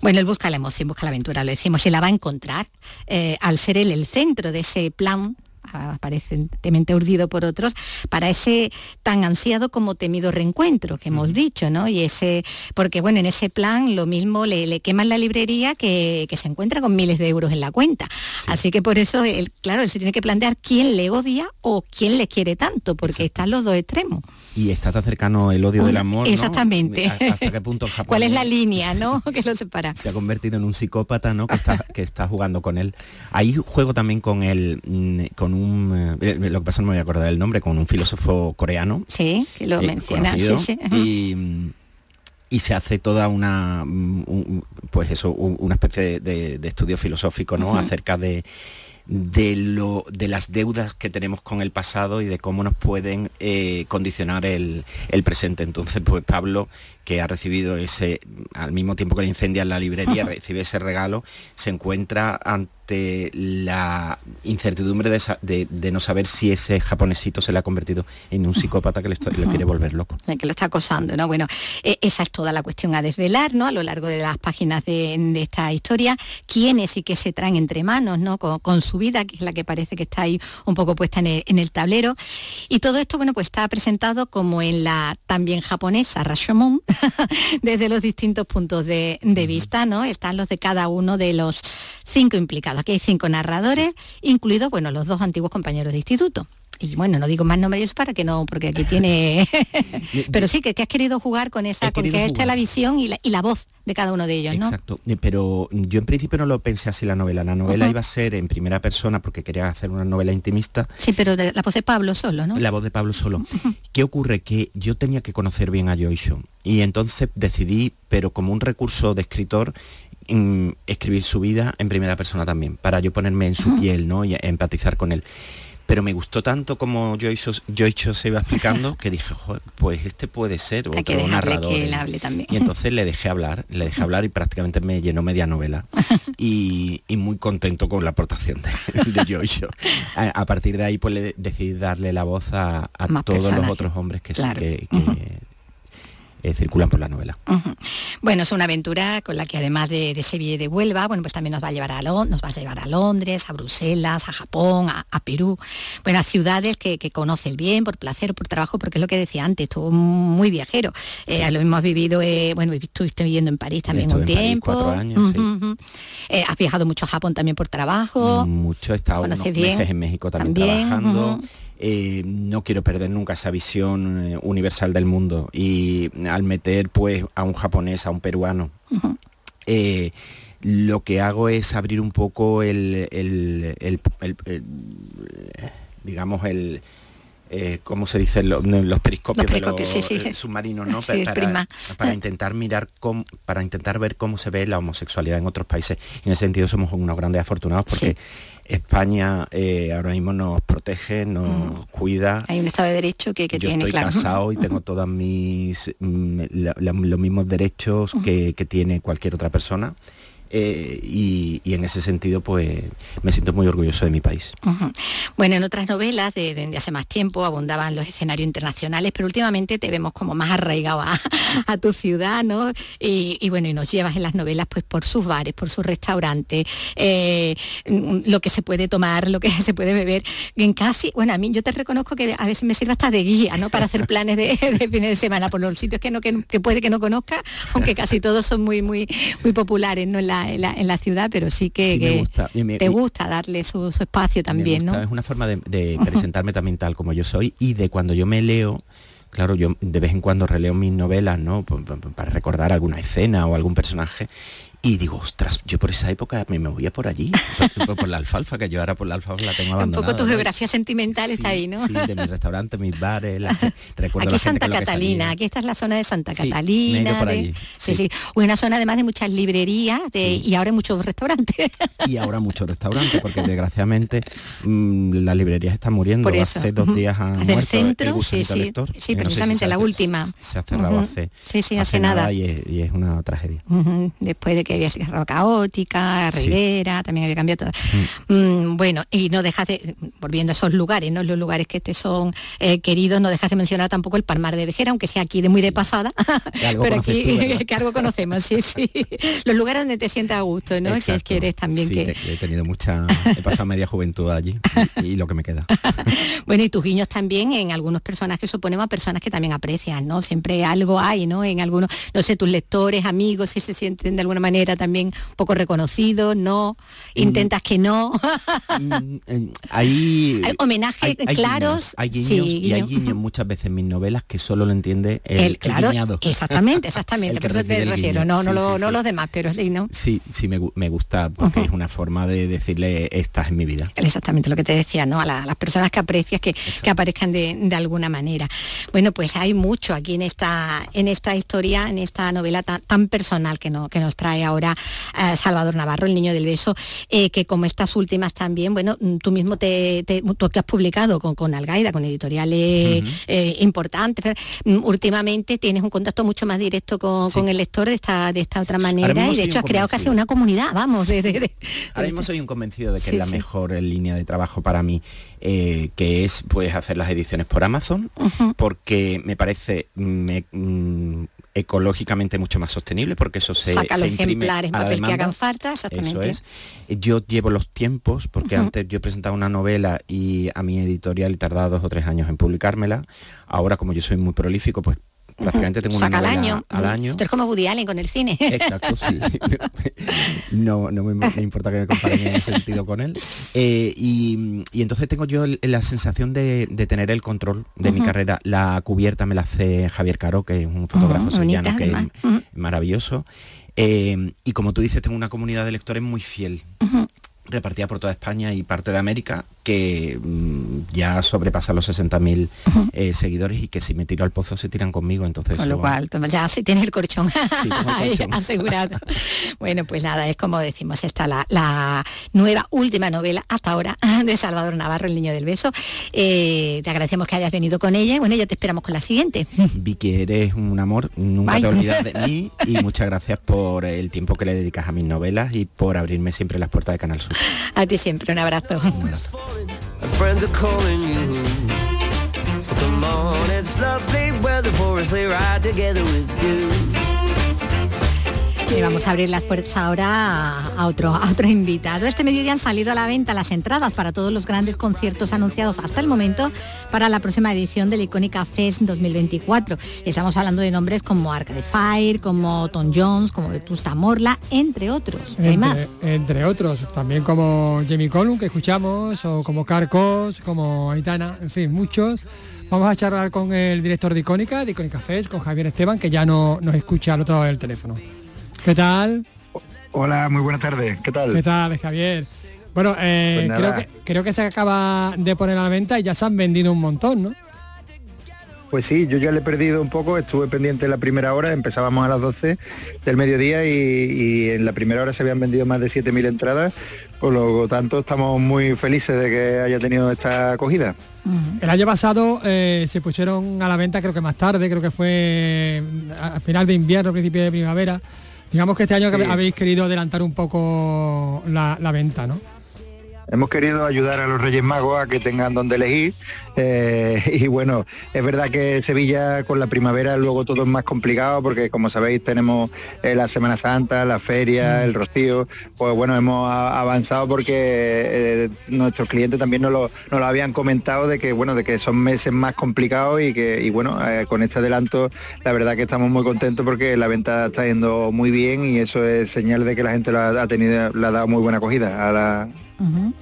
Bueno, él busca la emoción, busca la aventura, lo decimos, y la va a encontrar eh, al ser él el centro de ese plan aparentemente urdido por otros, para ese tan ansiado como temido reencuentro que hemos dicho, ¿no? Y ese, porque bueno, en ese plan lo mismo le, le queman la librería que, que se encuentra con miles de euros en la cuenta. Así que por eso, él, claro, él se tiene que plantear quién le odia o quién le quiere tanto, porque están los dos extremos. Y está tan cercano el odio del Una- amor. ¿no? Exactamente. ¿A- ¿Hasta qué punto *laughs* Japón ¿Cuál es la línea, *laughs* no? *laughs* Que lo separa. se ha convertido en un psicópata, ¿no? Que está, que está jugando con él. Ahí juego también con el, mm, con un, eh, lo que pasa no me voy a acordar del nombre, con un filósofo coreano. Sí, que lo eh, menciona, conocido, sí. Y, y se hace toda una, mm, un- pues eso, un- una especie de, de- de estudio filosófico, ¿no? Acerca de de lo de las deudas que tenemos con el pasado y de cómo nos pueden eh, condicionar el, el presente entonces pues Pablo que ha recibido ese al mismo tiempo que le incendian la librería recibe ese regalo se encuentra ante la incertidumbre de, sa- de- de no saber si ese japonesito se le ha convertido en un psicópata que le, quiere volver loco que lo está acosando, ¿no? Bueno, eh, esa es toda la cuestión a desvelar, ¿no? A lo largo de las páginas de, de esta historia, quiénes y qué se traen entre manos, ¿no? Con, con su vida, que es la que parece que está ahí un poco puesta en el, en el tablero. Y todo esto, bueno, pues está presentado como en la también japonesa Rashomon, *laughs* desde los distintos puntos de, de vista, ¿no? Están los de cada uno de los cinco implicados. Aquí hay cinco narradores, incluidos, bueno, los dos antiguos compañeros de instituto. Y bueno, no digo más nombres para que no, porque aquí tiene... *laughs* *laughs* Pero sí, que, que has querido jugar con esa, con que esta es la visión y la, y la voz de cada uno de ellos, ¿no? Exacto, Eh, pero yo en principio no lo pensé así la novela. La novela iba a ser en primera persona porque quería hacer una novela intimista. Sí, pero de la voz de Pablo solo, ¿no? La voz de Pablo solo. *laughs* ¿Qué ocurre? Que yo tenía que conocer bien a Joyce y entonces decidí, pero como un recurso de escritor, mm, escribir su vida en primera persona también, para yo ponerme en su piel ¿no? y empatizar con él. Pero me gustó tanto como Joyce, Joyce se iba explicando *laughs* que dije, "Joder, pues este puede ser Hay que otro narrador. que él ¿eh?". hable también. Y entonces le dejé hablar, le dejé hablar y prácticamente me llenó media novela. *laughs* Y, y muy contento con la aportación de, de Joyce. A, a partir de ahí pues le decidí darle la voz a, todos los otros hombres que, Claro. que- que, eh, circulan por la novela. Bueno, es una aventura con la que además de, de Sevilla y de Huelva, bueno, pues también nos va a llevar a Lon- nos va a llevar a Londres, a Bruselas, a Japón, a, a Perú, bueno, a ciudades que, que conoce el bien, por placer por trabajo, porque es lo que decía antes, estuvo muy viajero. Eh, lo mismo has vivido, eh, bueno, estuviste viviendo en París también Estuve un en París tiempo. cuatro años, sí. Eh, has viajado mucho a Japón también por trabajo. Mucho, he estado unos ¿Conoces bien? meses en México también, También, trabajando. Eh, no quiero perder nunca esa visión eh, universal del mundo y al meter pues a un japonés, a un peruano, eh, lo que hago es abrir un poco el, el- el- el- el- digamos el eh, ¿cómo se dice? Lo- los, periscopios, Los periscopios, de los sí, sí. submarinos, ¿no? Sí, para, prima. para intentar mirar cómo, para intentar ver cómo se ve la homosexualidad en otros países. En ese sentido somos unos grandes afortunados porque España eh, ahora mismo nos protege, nos cuida. Hay un Estado de Derecho que, que Yo tiene, estoy claro. casado y tengo todos mis mm, la- la- los mismos derechos que, que tiene cualquier otra persona. Eh, y, en ese sentido pues me siento muy orgulloso de mi país. Bueno, en otras novelas de, hace más tiempo abundaban los escenarios internacionales, pero últimamente te vemos como más arraigado a, *laughs* tu ciudad, ¿no? Y, bueno, y nos llevas en las novelas pues por sus bares, por sus restaurantes, eh, lo que se puede tomar, lo que *laughs* se puede beber. En casi, bueno, a mí yo te reconozco que a veces me sirve hasta de guía, ¿no? Para hacer planes de, *laughs* de fines de semana por los sitios que no que, que puede que no conozca, aunque casi todos son muy muy muy populares, ¿no? En la, en la, en la ciudad, pero sí que, Sí, me que gusta. Y me- te gusta darle su, su espacio también, gusta, ¿no? Es una forma de, de presentarme también tal como yo soy y de cuando yo me leo, claro, yo de vez en cuando releo mis novelas, ¿no? Para recordar alguna escena o algún personaje. Y digo, ostras, yo por esa época me movía por allí, por, la alfalfa, que yo ahora por la alfalfa la tengo *laughs* Un abandonada. poco tu ¿no? geografía sentimental está ahí, ¿no? Sí, de mis restaurantes, mis bares, la *laughs* recuerdo Aquí la gente Santa que Catalina, aquí esta es la zona de Santa Sí, Catalina. ido por de- allí, sí, sí. sí. Una zona además de muchas librerías de- y ahora muchos restaurantes. y ahora muchos restaurantes porque desgraciadamente mm, las librerías están muriendo Por eso. hace dos días han muerto centro, el sí, sí. lector. Sí, no sé si precisamente la última. se ha cerrado Ujú. hace Sí, sí, hace nada. y es, y es una tragedia Después de que había cerrado Caótica, Sí. Rivera, también había cambiado todo. Mm, bueno, y no dejas de, volviendo a esos lugares, ¿no? Los lugares que te son eh, queridos, no dejas de mencionar tampoco el Palmar de Vejera, aunque sea aquí de muy de pasada, *laughs* pero aquí *laughs* que algo conocemos, sí, sí. *laughs* Los lugares donde te sientas a gusto, ¿no? Que es Exacto. que eres también Sí, que. he tenido mucha he pasado media juventud allí y, y lo que me queda Bueno, y tus guiños también en algunos personajes suponemos a personas que también aprecian, ¿no? Siempre algo hay, ¿no? En algunos, no sé, tus lectores, amigos, si se sienten de alguna manera también un poco reconocidos, ¿no? Intentas que no. Mm, *laughs* eh, hay, Hay homenajes claros, guiños, hay guiños sí, y hay guiño. guiños muchas veces en mis novelas que solo lo entiende el, El, claro, guiñado. exactamente, *laughs* exactamente, por eso te refiero, no, no, Sí, lo- sí, no sí. los demás, pero sí, ¿no? Sí, sí me, me gusta porque es una forma de decirle estás en mi vida. Exactamente lo que te decía, ¿no? A, la- a las personas que aprecias que, que aparezcan de, de alguna manera. Bueno, pues hay mucho aquí en esta, en esta historia, en esta novela tan, tan personal que, no, que nos trae ahora eh, Salvador Navarro, el niño del beso, eh, que como estas últimas también, bueno, mm, tú mismo te, te- tú que has publicado con, con Algaida, con editoriales eh, importantes, mm, últimamente tienes un contacto mucho más directo con, Sí. con el lector de esta, de esta otra manera y de hecho has creado casi una comunidad, vamos, de- de- de- Ahora mismo soy un convencido de que Sí, es la sí. mejor línea de trabajo para mí, eh, que es pues hacer las ediciones por Amazon, porque me parece me- mm, ecológicamente mucho más sostenible, porque eso se, saca se los imprime ejemplares en papel que hagan falta, exactamente. Eso es. Yo llevo los tiempos, porque antes yo presentaba una novela y a mi editorial tardaba dos o tres años en publicármela. Ahora, como yo soy muy prolífico, pues prácticamente tengo una Saca al año. al año. Tú eres como Woody Allen con el cine. Exacto, sí. *laughs* no, no me, me importa que me comparen en ese sentido con él. Eh, y, y entonces tengo yo la sensación de, de tener el control de mi carrera. La cubierta me la hace Javier Caro, que es un fotógrafo Ujú, sevillano bonita, que es maravilloso. Eh, y como tú dices, tengo una comunidad de lectores muy fiel. Repartida por toda España y parte de América, que mm, ya sobrepasa los 60.000 eh, seguidores y que si me tiro al pozo se tiran conmigo, entonces... Con lo cual, ya si tienes el colchón, *laughs* colchón. asegurado. *laughs* bueno, pues nada, es como decimos, está la, la nueva, última novela hasta ahora *laughs* de Salvador Navarro, El Niño del Beso. Eh, te agradecemos que hayas venido con ella y bueno, ya te esperamos con la siguiente. Vicky, eres un amor, nunca te olvidas de mí y muchas gracias por el tiempo que le dedicas a mis novelas y por abrirme siempre las puertas de Canal Sur. *laughs* A ti siempre, un abrazo. And friends are calling you. So come on, it's lovely weather for a sleigh ride together with you. Y vamos a abrir las puertas ahora a, otro, a otro invitado. Este mediodía han salido a la venta las entradas para todos los grandes conciertos anunciados hasta el momento para la próxima edición del Icónica Fest 2024. Y estamos hablando de nombres como Arcade Fire, como Tom Jones, como Vetusta Morla, entre otros. Hay más. Entre, entre otros, también como Jamie Column que escuchamos, o como Carcos, como Aitana, en fin, muchos. Vamos a charlar con el director de Icónica, de Icónica Fest, con Javier Esteban, que ya no nos escucha al otro lado del teléfono. ¿Qué tal? Hola, muy buenas tardes. ¿Qué tal? ¿Qué tal, Javier? Bueno, eh, Pues creo, que, creo que se acaba de poner a la venta y ya se han vendido un montón, ¿no? Pues sí, yo ya le he perdido un poco, estuve pendiente en la primera hora, empezábamos a las 12 del mediodía y, y en la primera hora se habían vendido más de 7.000 entradas, por lo tanto estamos muy felices de que haya tenido esta acogida. El año pasado eh, se pusieron a la venta, creo que más tarde, creo que fue a final de invierno, principio de primavera. Digamos que este año Sí. habéis querido adelantar un poco la, la venta, ¿no? Hemos querido ayudar a los Reyes Magos a que tengan donde elegir eh, *laughs* y bueno, es verdad que Sevilla con la primavera luego todo es más complicado porque como sabéis tenemos eh, la Semana Santa, la feria, el rocío, pues bueno, hemos avanzado porque eh, nuestros clientes también nos lo, nos lo habían comentado de que bueno, de que son meses más complicados y que y bueno, con este adelanto la verdad que estamos muy contentos porque la venta está yendo muy bien y eso es señal de que la gente lo ha, tenido, le ha dado muy buena acogida a la,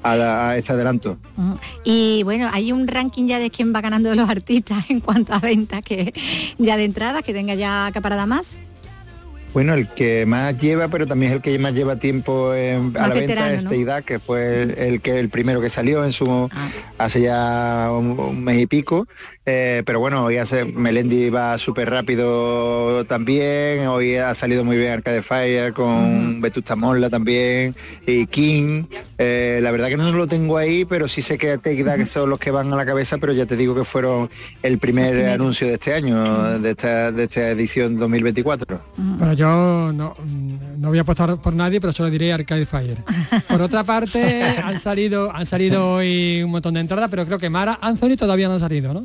a, la- a este adelanto. Y bueno, hay un ranking ya de quién va ganando de los artistas *laughs* en cuanto a ventas, que ya de entradas, que tenga ya acaparada más. Bueno, el que más lleva, pero también es el que más lleva tiempo en- a la veterano, venta, es ¿no? Teidad, que fue el, el que el primero que salió en su Ah. hace ya un, un mes y pico. Eh, pero bueno, hoy hace Melendi va súper rápido también, hoy ha salido muy bien Arcade Fire con Vetusta Morla también y King. Eh, la verdad que no lo tengo ahí, pero sí sé que Teidad que son los que van a la cabeza, pero ya te digo que fueron el primer anuncio de este año, de esta, de esta edición 2024. Pero yo no, no voy a apostar por nadie, pero solo diré Arcade Fire. Por otra parte, *laughs* han salido, han salido hoy un montón de entradas, pero creo que Mara Anthony todavía no ha salido, ¿no?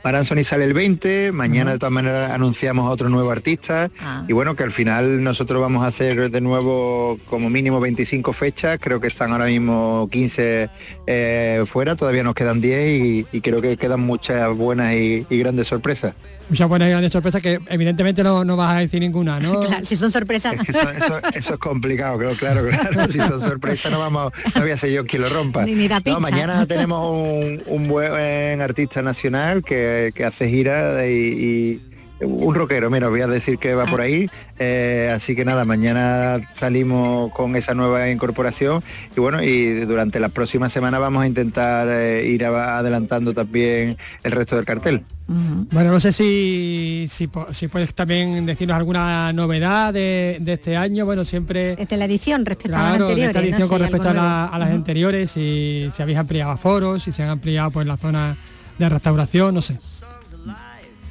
Para Anthony sale el 20, mañana de todas maneras anunciamos a otro nuevo artista y bueno, que al final nosotros vamos a hacer de nuevo como mínimo 25 fechas, creo que están ahora mismo 15 eh, fuera, todavía nos quedan 10 y, y creo que quedan muchas buenas y, y grandes sorpresas. Muchas buenas y grandes sorpresas que evidentemente no, no vas a decir ninguna, ¿no? *laughs* Claro, si son sorpresas. Eso, eso- eso es complicado, creo, claro, claro. Si son sorpresas no vamos, no voy a ser yo quien lo rompa. Ni- ni da No, mañana tenemos un, un buen artista nacional que, que hace gira y, y un rockero, mira, os voy a decir que va por ahí. Eh, así que nada, mañana salimos con esa nueva incorporación y bueno, y durante las próximas semanas vamos a intentar eh, ir a- adelantando también el resto del cartel. Bueno, no sé si, si, puedes también decirnos alguna novedad de, de este año. Bueno, siempre... Esta es la edición respecto a las anteriores. esta edición ¿no? con Sí, respecto a, la- las anteriores, si, si habéis ampliado aforos, si se han ampliado pues la zona de restauración, no sé.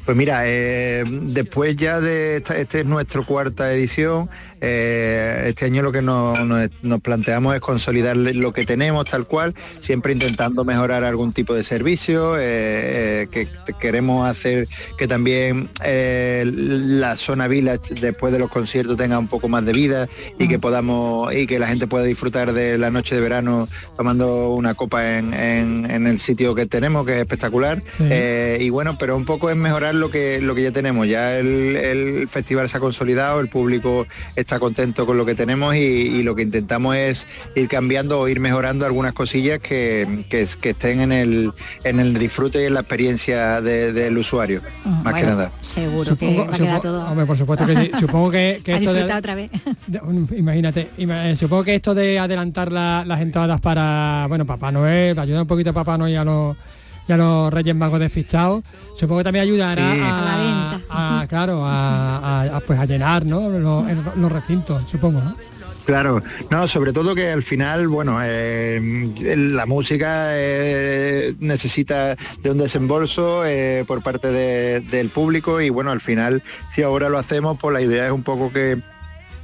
Pues mira, eh, después ya de esta, este es nuestro cuarta edición, eh, este año lo que nos, nos- nos planteamos es consolidar lo que tenemos tal cual, siempre intentando mejorar algún tipo de servicio, eh, eh, que queremos hacer que también la zona village después de los conciertos tenga un poco más de vida y que podamos y que la gente pueda disfrutar de la noche de verano tomando una copa en, en- en el sitio que tenemos, que es espectacular. Y bueno, pero un poco es mejorar lo que lo que ya tenemos. Ya el, el festival se ha consolidado, el público está contento con lo que tenemos y, y lo que intentamos es ir cambiando o ir mejorando algunas cosillas que, que, que estén en el, en el disfrute y en la experiencia de- del usuario, más que nada. Seguro que Supongo- va a todo hombre, por supuesto que sí. *laughs* Supongo que, que a esto de, disfrutar otra vez. de- un- imagínate, ima- eh, supongo que esto de adelantar la- las entradas para, bueno, Papá Noel, para ayudar un poquito a Papá Noel y a los y a los Reyes Magos despistados, supongo que también ayudará Sí. a, a- claro, a, a- a, pues a llenar ¿no? los, recintos, supongo, ¿no? Claro, no, sobre todo que al final, bueno, eh, la música eh, necesita de un desembolso eh, por parte de- del público y bueno, al final, si ahora lo hacemos, pues la idea es un poco que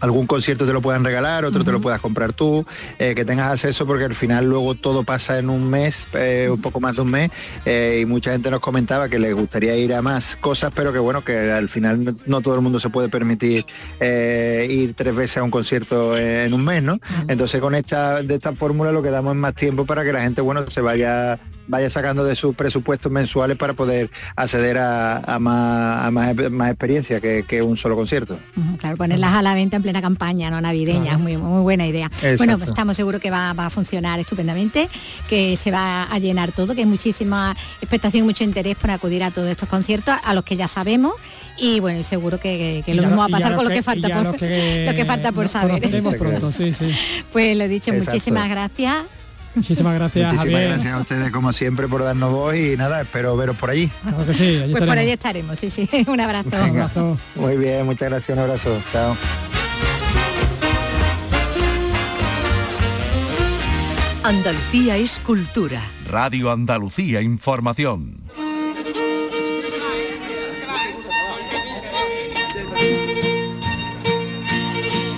algún concierto te lo puedan regalar, otro te lo puedas comprar tú, eh, que tengas acceso porque al final luego todo pasa en un mes, eh, un poco más de un mes, eh, y mucha gente nos comentaba que les gustaría ir a más cosas, pero que bueno, que al final no, no todo el mundo se puede permitir ir tres veces a un concierto en un mes, ¿no? Entonces con esta, de esta fórmula lo que damos es más tiempo para que la gente, bueno, se vaya vaya sacando de sus presupuestos mensuales para poder acceder a, a más, a más, más experiencia que, que un solo concierto. Claro, ponerlas a la venta en plena campaña no navideña, muy, muy buena idea. Bueno, pues estamos seguros que va, va, a funcionar estupendamente, que se va a llenar todo, que hay muchísima expectación, mucho interés por acudir a todos estos conciertos, a los que ya sabemos, y bueno, seguro que, lo mismo va a pasar con lo que, falta por, lo que falta por saber. Pronto, sí, sí. *laughs* Pues lo dicho, muchísimas gracias. Muchísimas gracias, Muchísimas gracias a ustedes como siempre por darnos voz y nada, espero veros por allí. pues por allí estaremos, sí, sí. *laughs* Un abrazo. Un abrazo. Muy bien, muchas gracias, un abrazo. Chao. Andalucía es cultura. Radio Andalucía Información.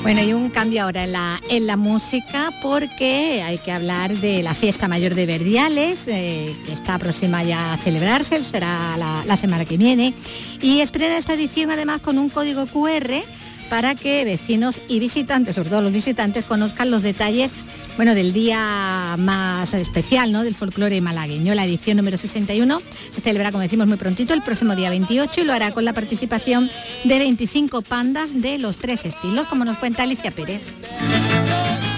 Bueno, hay un cambio ahora en la, en la música porque hay que hablar de la fiesta mayor de Verdiales, eh, que está próxima ya a celebrarse, será la, la semana que viene. Y estrena esta edición además con un código QR para que vecinos y visitantes, sobre todo los visitantes, conozcan los detalles bueno, del día más especial ¿no? del folclore malagueño. La edición número 61 se celebra, como decimos, muy prontito, el próximo día 28 y lo hará con la participación de 25 pandas de los tres estilos, como nos cuenta Alicia Pérez.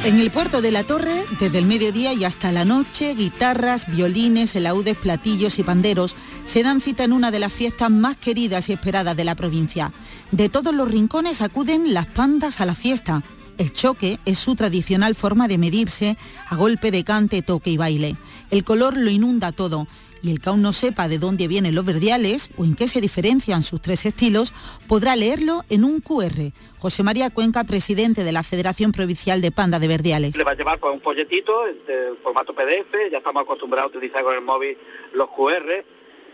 En el puerto de la Torre, desde el mediodía y hasta la noche, guitarras, violines, elaudes, platillos y panderos se dan cita en una de las fiestas más queridas y esperadas de la provincia. De todos los rincones acuden las pandas a la fiesta el choque es su tradicional forma de medirse a golpe de cante, toque y baile. El color lo inunda todo y el que aún no sepa de dónde vienen los verdiales o en qué se diferencian sus tres estilos, podrá leerlo en un QR. José María Cuenca, presidente de la Federación Provincial de Panda de Verdiales. Le va a llevar pues, un folletito de formato PDF, ya estamos acostumbrados a utilizar con el móvil los QR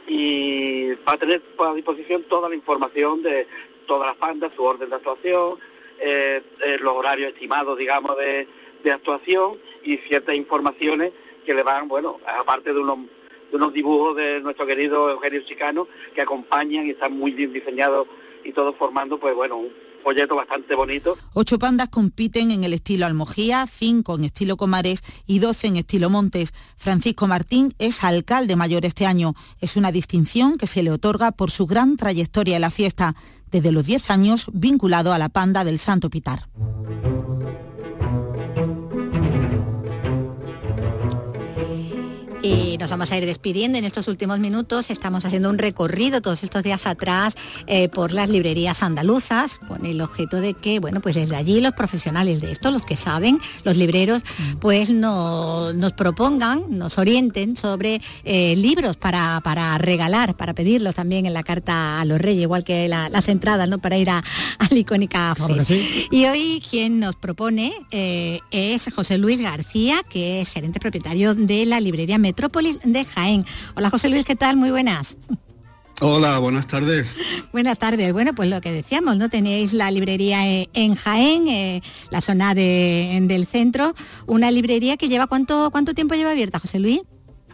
y va a tener a disposición toda la información de todas las pandas, su orden de actuación, eh, eh, los horarios estimados, digamos, de, actuación y ciertas informaciones que le van, bueno, aparte de unos, dibujos de nuestro querido Eugenio Chicano, que acompañan y están muy bien diseñados y todos formando, pues bueno, un folleto bastante bonito. Ocho pandas compiten en el estilo Almojía, cinco en estilo Comares y doce en estilo Montes. Francisco Martín es alcalde mayor este año. Es una distinción que se le otorga por su gran trayectoria en la fiesta desde los 10 años vinculado a la panda del Santo Pitar. Y nos vamos a ir despidiendo en estos últimos minutos. Estamos haciendo un recorrido todos estos días atrás eh, por las librerías andaluzas con el objeto de que, bueno, pues desde allí los profesionales de esto, los que saben, los libreros, pues nos propongan, nos orienten sobre eh, libros para, para, regalar, para pedirlos también en la carta a los reyes, igual que las entradas, ¿no? Para ir a, la icónica Y hoy quien nos propone eh, es José Luis García, que es gerente propietario de la librería Metrópolis de Jaén. Hola José Luis, ¿qué tal? Muy buenas. Hola, buenas tardes. Buenas tardes. Bueno, pues lo que decíamos, ¿no? Tenéis la librería eh, en Jaén, eh, la zona del centro, una librería que lleva, ¿cuánto, cuánto tiempo lleva abierta, José Luis?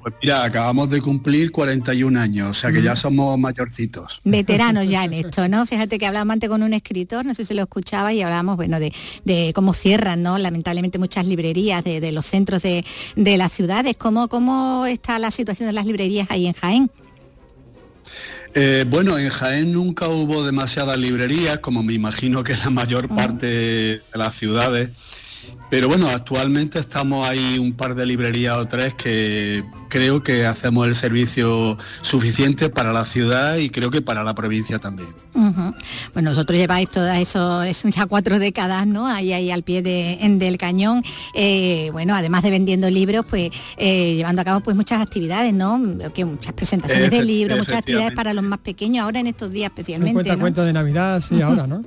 Pues mira, acabamos de cumplir 41 años, o sea que ya mm. somos mayorcitos. Veteranos ya en *laughs* esto, ¿no? Fíjate que hablaba antes con un escritor, no sé si lo escuchaba, y hablábamos, bueno, de, cómo cierran, ¿no? Lamentablemente muchas librerías de, los centros de, las ciudades. ¿Cómo, ¿Cómo está la situación de las librerías ahí en Jaén? Eh, bueno, en Jaén nunca hubo demasiadas librerías, como me imagino que la mayor parte de las ciudades. Pero bueno, actualmente estamos ahí un par de librerías o tres que creo que hacemos el servicio suficiente para la ciudad y creo que para la provincia también. Bueno, vosotros lleváis todas eso, ya cuatro décadas, ¿no? Ahí, ahí al pie del cañón. Eh, bueno, además de vendiendo libros, pues eh, llevando a cabo pues muchas actividades, ¿no? Que muchas presentaciones de libros, muchas actividades para los más pequeños, ahora en estos días especialmente. Cuenta, cuenta de Navidad, sí, ahora, ¿no?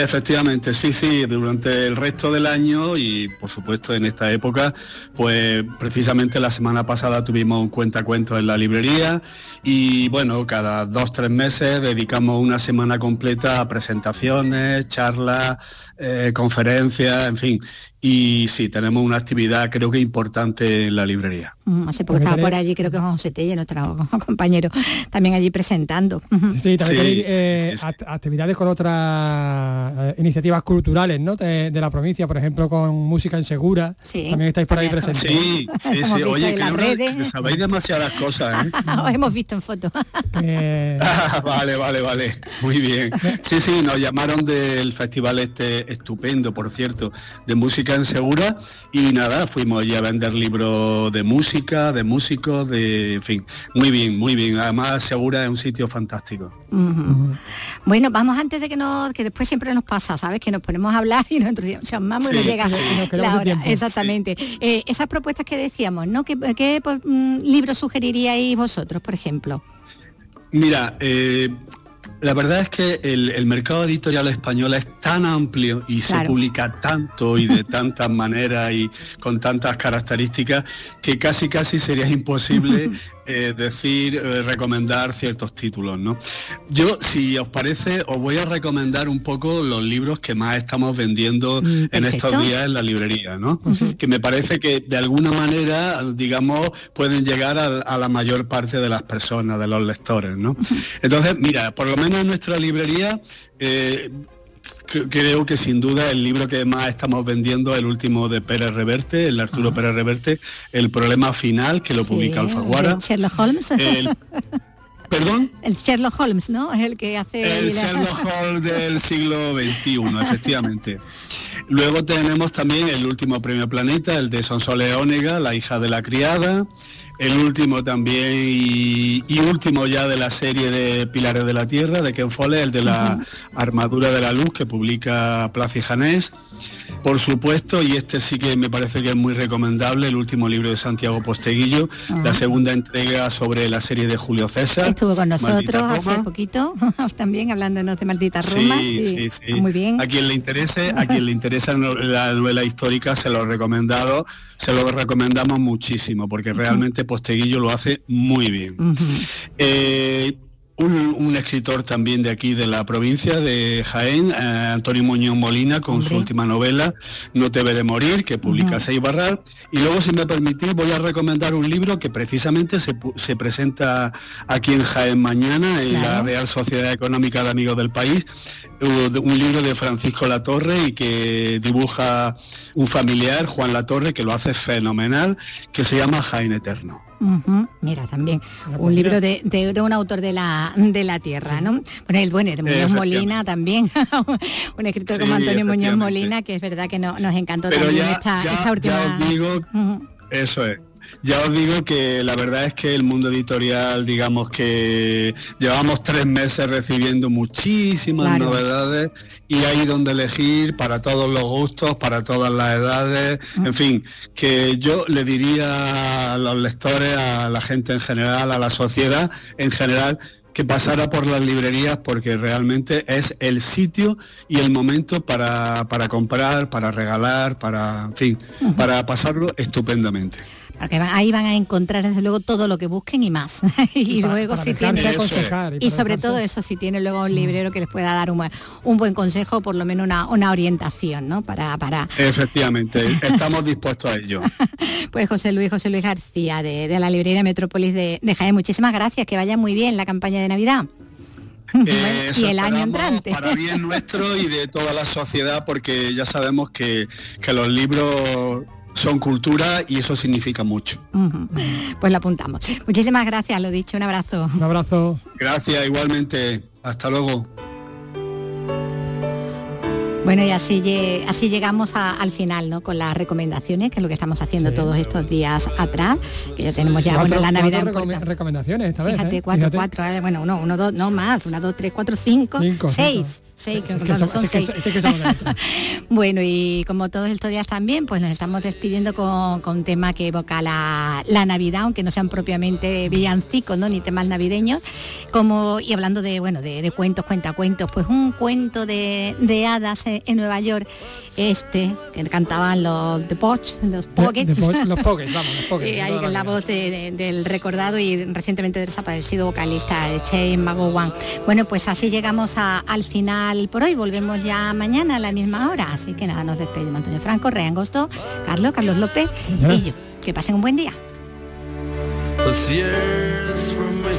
Efectivamente, sí, sí, durante el resto del año y por supuesto en esta época, pues precisamente la semana pasada tuvimos un cuentacuentos en la librería y bueno, cada dos, tres meses dedicamos una semana completa a presentaciones, charlas, eh, conferencias, en fin. y sí, tenemos una actividad creo que importante en la librería. Mm, hace poco estaba por allí, creo que José Telle, nuestro *laughs* compañero, también allí presentando. Sí, también Sí, tenéis sí, eh, sí, sí. act- actividades con otras eh, iniciativas culturales ¿no? de, de la provincia, por ejemplo, con música en segura. también estáis por ahí presentes. Sí, sí, Oye, que, una- sabéis demasiadas cosas, ¿eh? *laughs* Os hemos visto en fotos. *laughs* Ah, vale, vale, vale. Muy bien. Sí, sí, nos llamaron del festival este estupendo, por cierto, de música en Segura y nada, fuimos allí a vender libros de música, de músicos, de, en fin, muy bien, muy bien. Además, Segura es un sitio fantástico. Bueno, vamos antes de que nos, que después siempre nos pasa, ¿sabes? Que nos ponemos a hablar y nos y nos Sí, llega sí. Y nos la hora. tiempo. Exactamente. Eh, esas propuestas que decíamos, ¿no? ¿Qué, qué, pues, mm, libros sugeriríais vosotros, por ejemplo? Mira, eh, la verdad es que el, el mercado editorial español es tan amplio y se publica tanto y de *laughs* tantas maneras y con tantas características que casi casi sería imposible *laughs* eh, decir, eh, recomendar ciertos títulos, ¿no? Yo, si os parece, os voy a recomendar un poco los libros que más estamos vendiendo en perfecto. estos días en la librería, ¿no? Que me parece que de alguna manera, digamos, pueden llegar a, a la mayor parte de las personas, de los lectores, ¿no? Entonces, mira, por lo menos en nuestra librería, eh, creo que sin duda el libro que más estamos vendiendo es el último de Pérez Reverte, el Arturo Pérez Reverte, El problema final, que lo publica Alfaguara. el Sherlock Holmes. El- *laughs* ¿Perdón? El Sherlock Holmes, ¿no? Es el que hace... El Sherlock Holmes del *laughs* siglo XXI, efectivamente. Luego tenemos también el último premio Planeta, el de Sonsoles Ónega, La hija de la criada. El último también y, y último ya de la serie de Pilares de la Tierra, de Ken Follett, el de la Armadura de la Luz, que publica Plaza y Janés. Por supuesto, y este sí que me parece que es muy recomendable, el último libro de Santiago Posteguillo, la segunda entrega sobre la serie de Julio César. Estuvo con nosotros hace poquito, *laughs* también hablándonos de Maldita Roma. Sí, sí, sí. Muy bien. A quien le interese, a quien le interesa la novela histórica, se lo he recomendado, se lo recomendamos muchísimo, porque realmente Posteguillo lo hace muy bien. Eh, un, un escritor también de aquí de la provincia de Jaén, eh, Antonio Muñoz Molina, con su última novela, No te veré morir, que publica Seis Barral. Y luego, si me permitís, voy a recomendar un libro que precisamente se, presenta aquí en Jaén mañana, en la Real Sociedad Económica de Amigos del País, un libro de Francisco Latorre y que dibuja un familiar, Juan Latorre, que lo hace fenomenal, que se llama Jaén Eterno. Mira, también un libro de, de- de un autor de la, de la tierra, ¿no? Bueno, el bueno, de Muñoz. Molina también, *laughs* un escritor como Antonio Muñoz. Molina, que es verdad que no- nos encantó Pero también ya, esta, ya- esta última... ya os digo, eso es. Ya os digo que la verdad es que el mundo editorial, digamos que llevamos tres meses recibiendo muchísimas Claro. novedades y hay donde elegir para todos los gustos, para todas las edades, en fin, que yo le diría a los lectores, a la gente en general, a la sociedad en general, que pasara por las librerías porque realmente es el sitio y el momento para, para comprar, para regalar, para, en fin, para pasarlo estupendamente. Porque van- ahí van a encontrar desde luego todo lo que busquen y más. *laughs* y para- luego para si dejarse tiene aconsejar y sobre dejarse- todo eso si tiene luego un librero que les pueda dar un, buen- un buen consejo, por lo menos una, una orientación, ¿no? Para, para Efectivamente, *laughs* estamos dispuestos a ello. *laughs* pues José Luis, José Luis García de, de la librería Metrópolis de, de Jaén. Muchísimas gracias, que vaya muy bien la campaña de Navidad. Eh, y el año entrante. Para bien nuestro y de toda la sociedad, porque ya sabemos que, que los libros son cultura y eso significa mucho. Pues lo apuntamos. Muchísimas gracias, lo dicho, un abrazo. Un abrazo. Gracias, igualmente. Hasta luego. Bueno, y así, así llegamos a- al final, ¿no? Con las recomendaciones, que es lo que estamos haciendo todos estos días atrás, que ya tenemos ya, Cuatro- bueno, la Navidad en cuatro puerta. recome- recomendaciones esta vez. Fíjate, ¿eh? cuatro, Fíjate. cuatro, eh, bueno, uno, uno, dos, no más, una, dos, tres, cuatro, cinco, Cinco, seis. cinco. Seis, que que son que que somos. *laughs* Bueno, y como todos estos días también, pues nos estamos despidiendo con, con un tema que evoca la, la Navidad, aunque no sean propiamente villancicos, ¿no? ni temas navideños, como, y hablando de, bueno, de, de cuentos, cuentacuentos, pues un cuento de, de hadas en, en Nueva York, este, que cantaban los The Poch, los Pockets. Los *laughs* Pockets, vamos, los Pockets, Eh, ahí la la voz de- de- del recordado y recientemente desaparecido vocalista de Shane McGowan. Bueno, pues así llegamos a- al final por hoy. Volvemos ya mañana a la misma hora. Así que nada, nos despedimos. Antonio Franco, Rey Angosto, Carlos, Carlos López y yo. Que pasen un buen día. Year's for me